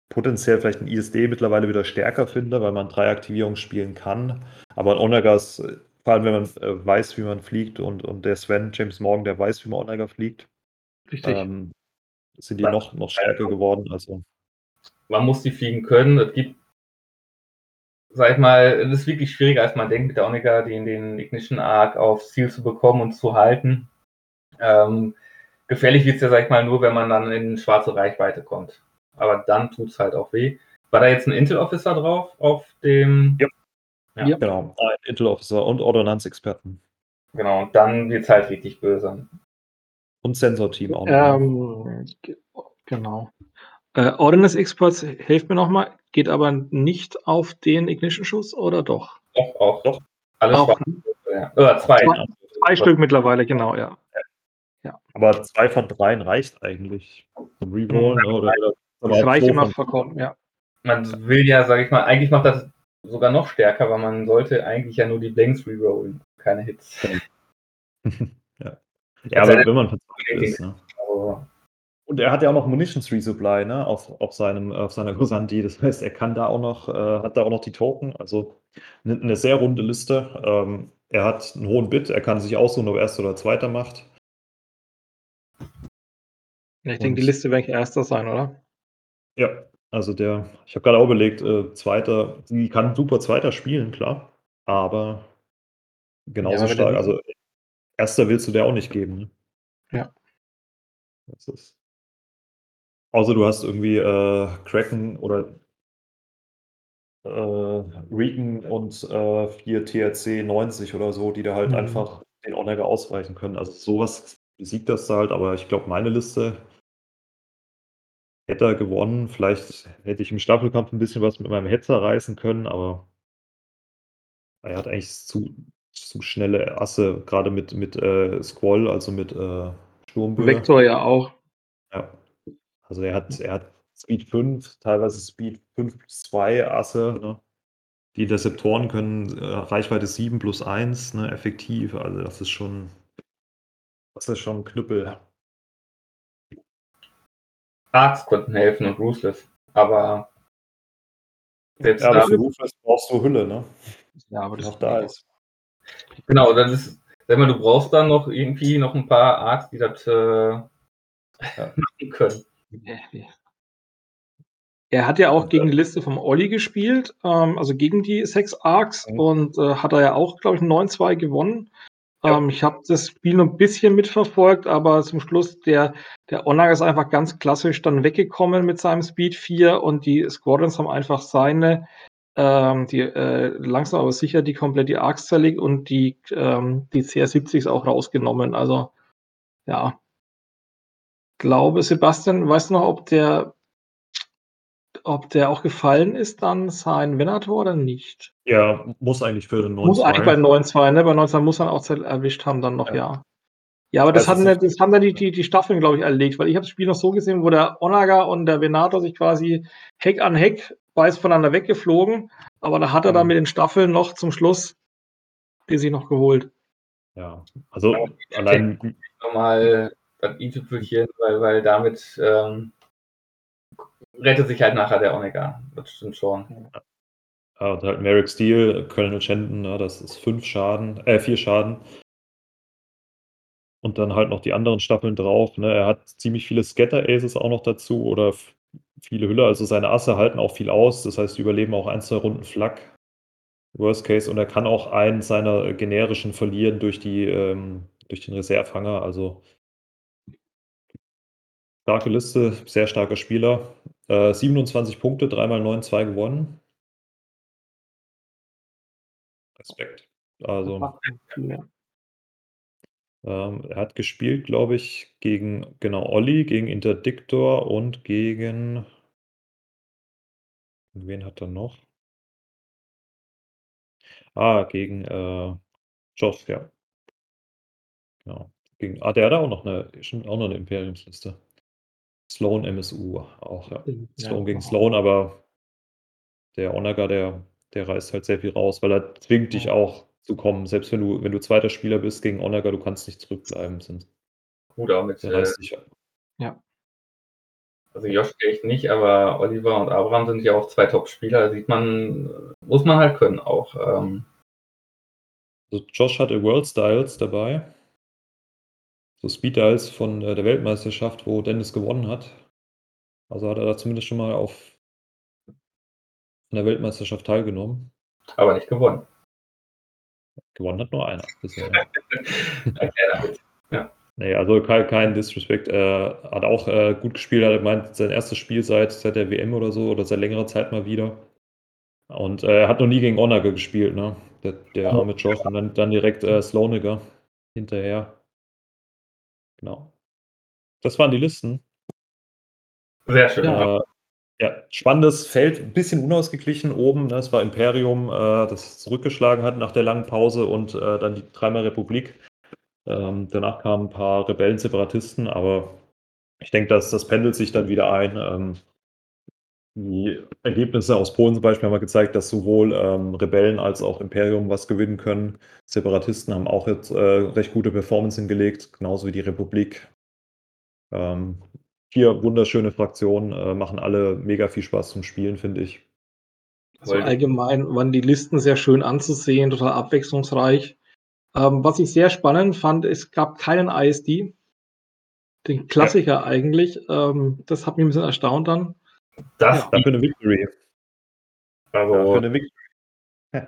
potenziell vielleicht ein ISD mittlerweile wieder stärker finde, weil man drei Aktivierungen spielen kann. Aber ein Onaga ist, vor allem wenn man äh, weiß, wie man fliegt und, und der Sven, James Morgan, der weiß, wie man Onaga fliegt. Richtig. Ähm, sind die noch, noch stärker geworden. Also. Man muss die fliegen können. Es gibt sag ich mal, es ist wirklich schwieriger, als man denkt, mit der Onega den, den Ignition Arc aufs Ziel zu bekommen und zu halten. Ähm, gefährlich wird es ja, sag ich mal, nur, wenn man dann in schwarze Reichweite kommt. Aber dann tut es halt auch weh. War da jetzt ein Intel-Officer drauf auf dem. Ja. ja. ja. Genau, ein Intel-Officer und Ordnanzexperten. Genau, und dann wird es halt richtig böse. Und Sensor-Team auch. Ähm, genau. Äh, Ordnance Experts, hilft mir nochmal, geht aber nicht auf den Ignition-Schuss oder doch? Doch, auch, doch. Alles auch, ja. Oder zwei. Zwei, zwei Stück mittlerweile, genau, ja. ja. Aber zwei von dreien reicht eigentlich. Zum Rerollen oder, oder, Das reicht immer vollkommen, ja. Man will ja, sag ich mal, eigentlich macht das sogar noch stärker, weil man sollte eigentlich ja nur die Blanks rerollen, keine Hits. [LAUGHS] ja. aber wenn man verzweifelt ist, ne? Und er hat ja auch noch Munitions Resupply, ne, auf, auf, seinem, auf seiner Gosanti. Das heißt, er kann da auch noch, äh, hat da auch noch die Token. Also eine, eine sehr runde Liste. Ähm, er hat einen hohen Bit, er kann sich aussuchen, ob er erster oder zweiter macht. Ich denke, die Liste wird erster sein, oder? Ja, also der, ich habe gerade auch überlegt, äh, zweiter, die kann super zweiter spielen, klar. Aber genauso ja, stark, also erster willst du der auch nicht geben. Ne? Ja. Das ist. Außer du hast irgendwie äh, Kraken oder äh, Regan und äh, hier THC 90 oder so, die da halt mhm. einfach den Onager ausweichen können. Also sowas besiegt das halt, aber ich glaube, meine Liste hätte er gewonnen. Vielleicht hätte ich im Staffelkampf ein bisschen was mit meinem Hetzer reißen können, aber er hat eigentlich zu, zu schnelle Asse, gerade mit, mit äh, Squall, also mit äh, Sturmböe. Vector ja auch. Ja. Also er hat, er hat Speed 5, teilweise Speed 5 plus 2 Asse, ne? Die Dezeptoren können äh, Reichweite 7 plus 1, ne, effektiv. Also das ist schon, das ist schon ein Knüppel. Arts konnten helfen und Ruthless, aber selbst ja, aber für Ruthless brauchst du Hülle, ne? Ja, aber das noch da ist. Genau, das ist, sag mal, du brauchst dann noch irgendwie noch ein paar Arts, die das äh, machen können. Er hat ja auch gegen die Liste vom Olli gespielt, ähm, also gegen die sechs Arcs mhm. und äh, hat er ja auch, glaube ich, 9-2 gewonnen. Ja. Ähm, ich habe das Spiel noch ein bisschen mitverfolgt, aber zum Schluss, der, der Honor ist einfach ganz klassisch dann weggekommen mit seinem Speed 4 und die Squadrons haben einfach seine, ähm, die äh, langsam aber sicher die komplett die Arcs zerlegt und die, ähm, die CR70s auch rausgenommen. Also, ja. Glaube, Sebastian, weißt du noch, ob der ob der auch gefallen ist, dann sein Venator oder nicht? Ja, muss eigentlich für den 9 Muss eigentlich bei 9-2, ne? Bei 9 muss man auch erwischt haben, dann noch, ja. Ja, ja aber das, hatten, das haben dann die, die, die Staffeln, glaube ich, erlegt, weil ich habe das Spiel noch so gesehen, wo der Onaga und der Venator sich quasi Heck an Heck beiß voneinander weggeflogen, aber da hat er dann mhm. mit den Staffeln noch zum Schluss die sich noch geholt. Ja, also ja, allein. Nochmal das i-Tüpfelchen, weil, weil damit ähm, rettet sich halt nachher der Omega. Das stimmt schon. Ja, und halt Merrick Steel, Colonel Shenton, ne, das ist fünf Schaden, äh, vier Schaden. Und dann halt noch die anderen Staffeln drauf. Ne? Er hat ziemlich viele Scatter-Aces auch noch dazu oder viele Hülle. Also seine Asse halten auch viel aus. Das heißt, überleben auch ein, zwei Runden Flak. Worst Case. Und er kann auch einen seiner generischen verlieren durch, die, ähm, durch den Reservehanger. Also starke Liste, sehr starker Spieler. Äh, 27 Punkte, 3x9-2 gewonnen. Respekt. Also. Ähm, er hat gespielt, glaube ich, gegen, genau, Olli, gegen Interdiktor und gegen. Wen hat er noch? Ah, gegen äh, Josh, ja. Genau. Gegen, ah, der hat auch noch eine, auch noch eine Imperiumsliste. Sloan MSU auch, ja. Sloan ja, gegen Sloan, aber der Onaga, der, der reißt halt sehr viel raus, weil er zwingt dich auch zu kommen. Selbst wenn du, wenn du zweiter Spieler bist gegen Onaga, du kannst nicht zurückbleiben. Sind, Gut, auch mit. Äh, dich Ja. Also Josh ich nicht, aber Oliver und Abraham sind ja auch zwei Top-Spieler. Sieht man, muss man halt können auch. Ähm. Also Josh hatte World Styles dabei so Speed Dials von äh, der Weltmeisterschaft, wo Dennis gewonnen hat. Also hat er da zumindest schon mal auf an der Weltmeisterschaft teilgenommen. Aber nicht gewonnen. Gewonnen hat nur einer bisher. [LAUGHS] ja. Nee, also kein, kein Disrespect. Äh, hat auch äh, gut gespielt, hat gemeint, sein erstes Spiel seit, seit der WM oder so oder seit längerer Zeit mal wieder. Und äh, er hat noch nie gegen Onager gespielt, ne? Der, der arme Josh. Und dann, dann direkt äh, Sloniger hinterher. Genau. Das waren die Listen. Sehr schön. Äh, ja, spannendes Feld, ein bisschen unausgeglichen oben. Ne? war Imperium, äh, das zurückgeschlagen hat nach der langen Pause und äh, dann die dreimal Republik. Ähm, danach kamen ein paar Rebellen, Separatisten, aber ich denke, dass das pendelt sich dann wieder ein. Ähm, Die Ergebnisse aus Polen zum Beispiel haben gezeigt, dass sowohl ähm, Rebellen als auch Imperium was gewinnen können. Separatisten haben auch jetzt äh, recht gute Performance hingelegt, genauso wie die Republik. Ähm, vier wunderschöne Fraktionen, äh, machen alle mega viel Spaß zum Spielen, finde ich. Also allgemein waren die Listen sehr schön anzusehen, total abwechslungsreich. Ähm, was ich sehr spannend fand, es gab keinen ISD. Den Klassiker ja. eigentlich. Ähm, das hat mich ein bisschen erstaunt dann. Das ja. dafür eine Victory. Also, dafür eine Victory. [LAUGHS]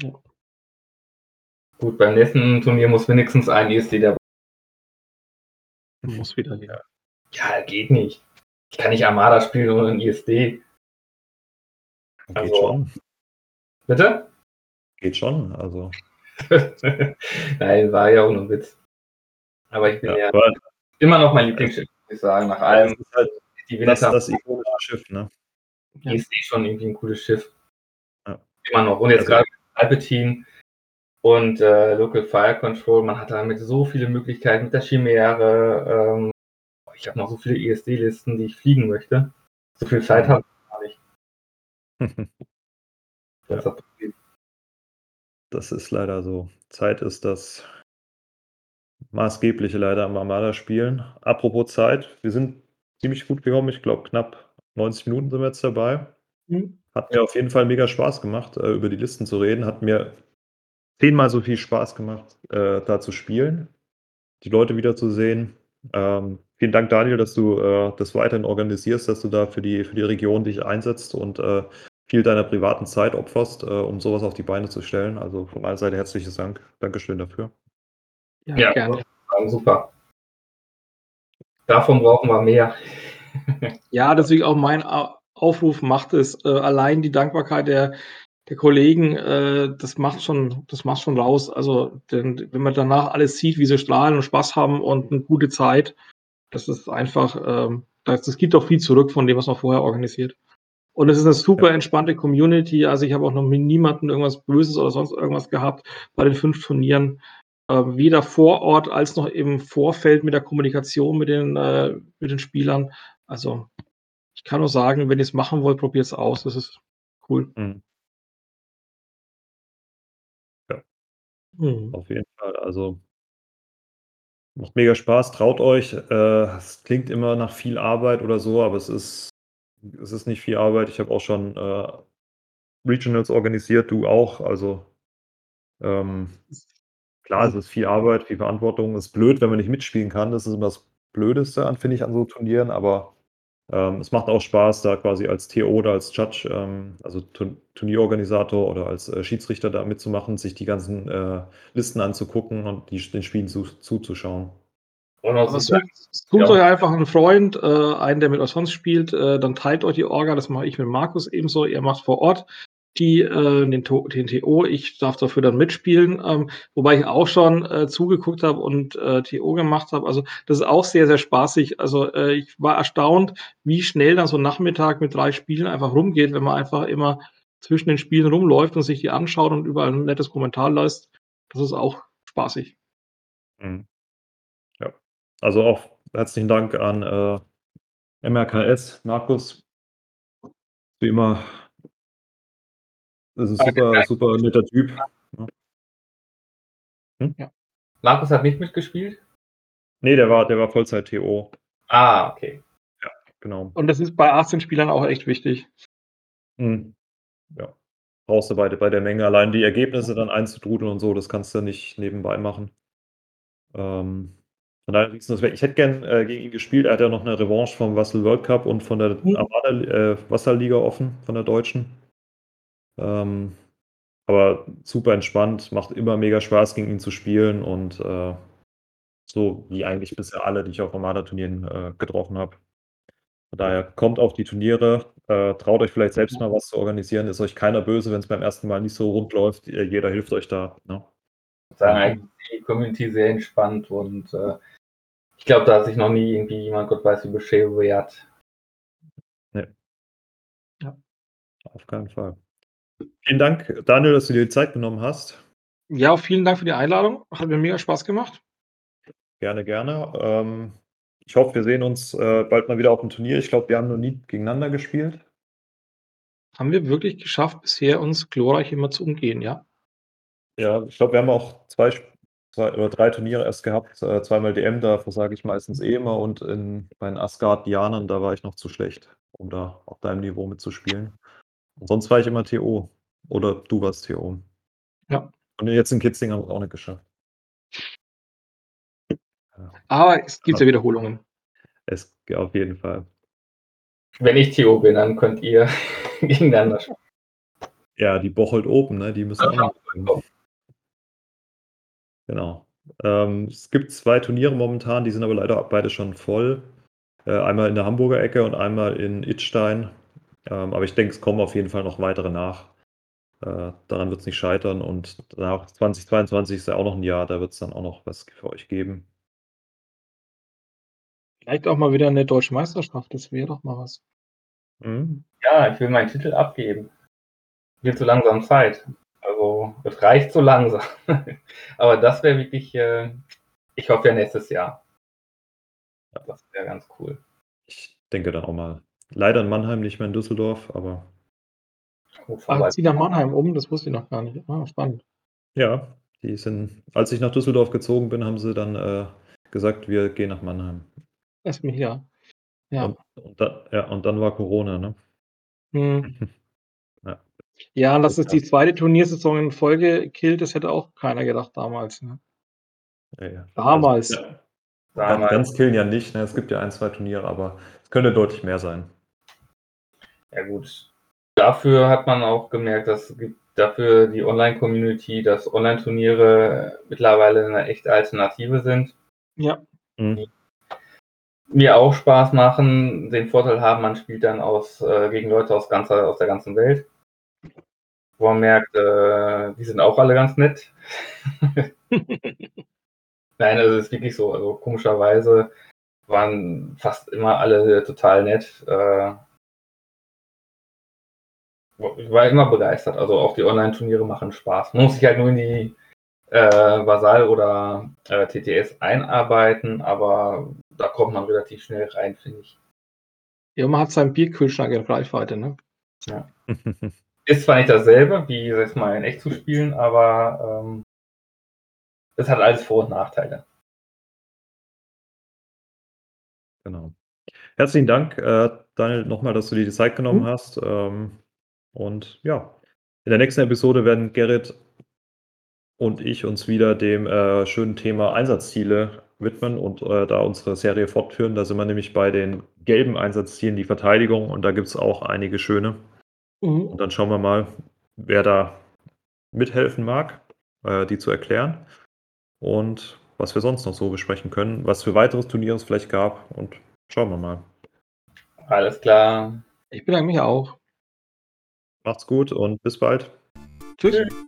Ja. Gut, beim nächsten Turnier muss wenigstens ein ISD dabei. Muss wieder wieder. Ja, geht nicht. Ich kann nicht Armada spielen ohne ein ISD. Geht also, schon. Bitte? Geht schon, also. [LAUGHS] Nein, war ja auch nur ein Witz. Aber ich bin ja, ja immer noch mein Lieblingsschiff, muss ich sagen, nach allem. Das halt die Veneta. Das, das ikonische Schiff, ne? Die ist eh schon irgendwie ein cooles Schiff. Ja. Immer noch. Und jetzt also, gerade Alpetine und äh, Local Fire Control, man hat damit so viele Möglichkeiten mit der Chimäre. Ähm, ich habe noch so viele ESD-Listen, die ich fliegen möchte. So viel Zeit habe ich gar nicht. das, [LAUGHS] ja. das ist leider so. Zeit ist das maßgebliche leider am Armada-Spielen. Apropos Zeit, wir sind ziemlich gut gekommen. Ich glaube, knapp 90 Minuten sind wir jetzt dabei. Mhm. Hat mir auf jeden Fall mega Spaß gemacht, äh, über die Listen zu reden. Hat mir zehnmal so viel Spaß gemacht, äh, da zu spielen, die Leute wiederzusehen. Ähm, vielen Dank, Daniel, dass du äh, das weiterhin organisierst, dass du da für die, für die Region dich einsetzt und äh, viel deiner privaten Zeit opferst, äh, um sowas auf die Beine zu stellen. Also von meiner Seite herzliches Dank. Dankeschön dafür. Ja, ja gerne. Super. Davon brauchen wir mehr. ja, deswegen auch mein Aufruf macht es. Äh, allein die Dankbarkeit der, der Kollegen, äh, das macht schon, das macht schon raus. Also, denn, wenn man danach alles sieht, wie sie strahlen und Spaß haben und eine gute Zeit, das ist einfach, ähm, das, das gibt auch viel zurück von dem, was man vorher organisiert. Und es ist eine super entspannte Community. Also ich habe auch noch mit niemandem irgendwas Böses oder sonst irgendwas gehabt bei den fünf Turnieren äh, weder vor Ort als noch im Vorfeld mit der Kommunikation mit den, äh, mit den Spielern. Also ich kann nur sagen, wenn ihr es machen wollt, probiert es aus. Das ist cool. Mhm. Mhm. Auf jeden Fall. Also macht mega Spaß, traut euch. Äh, es klingt immer nach viel Arbeit oder so, aber es ist, es ist nicht viel Arbeit. Ich habe auch schon äh, Regionals organisiert, du auch. Also ähm, Klar, es ist viel Arbeit, viel Verantwortung. Es ist blöd, wenn man nicht mitspielen kann. Das ist immer das Blödeste an, finde ich, an so Turnieren, aber ähm, es macht auch Spaß, da quasi als TO oder als Judge, ähm, also Turnierorganisator oder als äh, Schiedsrichter da mitzumachen, sich die ganzen äh, Listen anzugucken und die, den Spielen zu, zuzuschauen. Also sucht, sucht ja. euch einfach einen Freund, äh, einen, der mit euch sonst spielt, äh, dann teilt euch die Orga, das mache ich mit Markus ebenso, ihr macht vor Ort die äh, den, den TO. Ich darf dafür dann mitspielen, ähm, wobei ich auch schon äh, zugeguckt habe und äh, TO gemacht habe. Also das ist auch sehr, sehr spaßig. Also äh, ich war erstaunt, wie schnell dann so ein Nachmittag mit drei Spielen einfach rumgeht, wenn man einfach immer zwischen den Spielen rumläuft und sich die anschaut und überall ein nettes Kommentar lässt. Das ist auch spaßig. Mhm. Ja, also auch herzlichen Dank an äh, MRKS, Markus. Wie immer das ist ein super, super netter Typ. Hm? Ja. Markus hat nicht mitgespielt? Nee, der war, der war Vollzeit-TO. Ah, okay. Ja, genau. Und das ist bei 18 Spielern auch echt wichtig. Hm. Ja. Brauchst du bei, bei der Menge allein die Ergebnisse dann einzudrudeln und so, das kannst du nicht nebenbei machen. Ähm, von daher das weg. Ich hätte gern äh, gegen ihn gespielt. Er hat ja noch eine Revanche vom Wassel World Cup und von der mhm. Armada äh, Wasserliga offen, von der Deutschen. Ähm, aber super entspannt, macht immer mega Spaß, gegen ihn zu spielen und äh, so wie eigentlich bisher alle, die ich auf Armada-Turnieren äh, getroffen habe. Von daher kommt auf die Turniere, äh, traut euch vielleicht selbst mal was zu organisieren, ist euch keiner böse, wenn es beim ersten Mal nicht so rund läuft, jeder hilft euch da. Ne? Sagen eigentlich die Community sehr entspannt und äh, ich glaube, da hat sich noch nie irgendwie jemand, Gott weiß, wie beschwert. Nee. Ja. Auf keinen Fall. Vielen Dank, Daniel, dass du dir die Zeit genommen hast. Ja, vielen Dank für die Einladung. Hat mir mega Spaß gemacht. Gerne, gerne. Ähm, ich hoffe, wir sehen uns äh, bald mal wieder auf dem Turnier. Ich glaube, wir haben noch nie gegeneinander gespielt. Haben wir wirklich geschafft, bisher uns glorreich immer zu umgehen, ja? Ja, ich glaube, wir haben auch zwei, zwei oder drei Turniere erst gehabt. Äh, zweimal DM, da versage ich meistens eh immer. Und in, bei den Asgard-Dianern, da war ich noch zu schlecht, um da auf deinem Niveau mitzuspielen. Und sonst war ich immer TO. Oder du warst TO. Ja. Und jetzt in Kitzing haben wir es auch nicht geschafft. Aber es gibt ja Wiederholungen. Es auf jeden Fall. Wenn ich TO bin, dann könnt ihr [LAUGHS] gegeneinander spielen. Ja, die Bocholt Open, ne? Die müssen auch noch. Genau. Ähm, es gibt zwei Turniere momentan, die sind aber leider beide schon voll. Äh, einmal in der Hamburger Ecke und einmal in Itstein. Ähm, aber ich denke, es kommen auf jeden Fall noch weitere nach. Äh, daran wird es nicht scheitern. Und nach 2022 ist ja auch noch ein Jahr, da wird es dann auch noch was für euch geben. Vielleicht auch mal wieder eine deutsche Meisterschaft, das wäre doch mal was. Mhm. Ja, ich will meinen Titel abgeben. Wird zu langsam Zeit. Also, es reicht so langsam. [LAUGHS] Aber das wäre wirklich, äh, ich hoffe ja nächstes Jahr. Das wäre ganz cool. Ich denke dann auch mal. Leider in Mannheim, nicht mehr in Düsseldorf, aber. Oh, Ach, zieh nach Mannheim um, das wusste ich noch gar nicht. Ah, spannend. Ja, die sind, als ich nach Düsseldorf gezogen bin, haben sie dann äh, gesagt, wir gehen nach Mannheim. Lass mich ja. Ja. Und, und, da, ja, und dann war Corona, ne? Hm. [LAUGHS] ja. ja, dass es die zweite Turniersaison in Folge killt, das hätte auch keiner gedacht damals. Ne? Ja, ja. Damals. Also, damals. Ganz killen ja nicht, ne? es gibt ja ein, zwei Turniere, aber es könnte deutlich mehr sein. Ja, gut. Dafür hat man auch gemerkt, dass dafür die Online-Community, dass Online-Turniere mittlerweile eine echte Alternative sind. Ja. Mhm mir auch Spaß machen, den Vorteil haben, man spielt dann aus, äh, gegen Leute aus, ganzer, aus der ganzen Welt. Wo man merkt, äh, die sind auch alle ganz nett. [LAUGHS] Nein, also es ist wirklich so. Also komischerweise waren fast immer alle total nett. Äh, war immer begeistert. Also auch die Online-Turniere machen Spaß. Man muss sich halt nur in die äh, Vasal oder äh, TTS einarbeiten, aber da kommt man relativ schnell rein, finde ich. Ja, man hat seinen Bierkühlschrank in Reichweite, ne? Ja. [LAUGHS] Ist zwar nicht dasselbe, wie jetzt mal in echt zu spielen, aber ähm, es hat alles Vor- und Nachteile. Genau. Herzlichen Dank, äh, Daniel, nochmal, dass du dir die Zeit genommen mhm. hast. Ähm, und ja, in der nächsten Episode werden Gerrit und ich uns wieder dem äh, schönen Thema Einsatzziele widmen und äh, da unsere Serie fortführen. Da sind wir nämlich bei den gelben Einsatzzielen, die Verteidigung, und da gibt es auch einige schöne. Mhm. Und dann schauen wir mal, wer da mithelfen mag, äh, die zu erklären und was wir sonst noch so besprechen können, was für weiteres Turnier es vielleicht gab und schauen wir mal. Alles klar. Ich bedanke mich auch. Macht's gut und bis bald. Tschüss. Tschüss.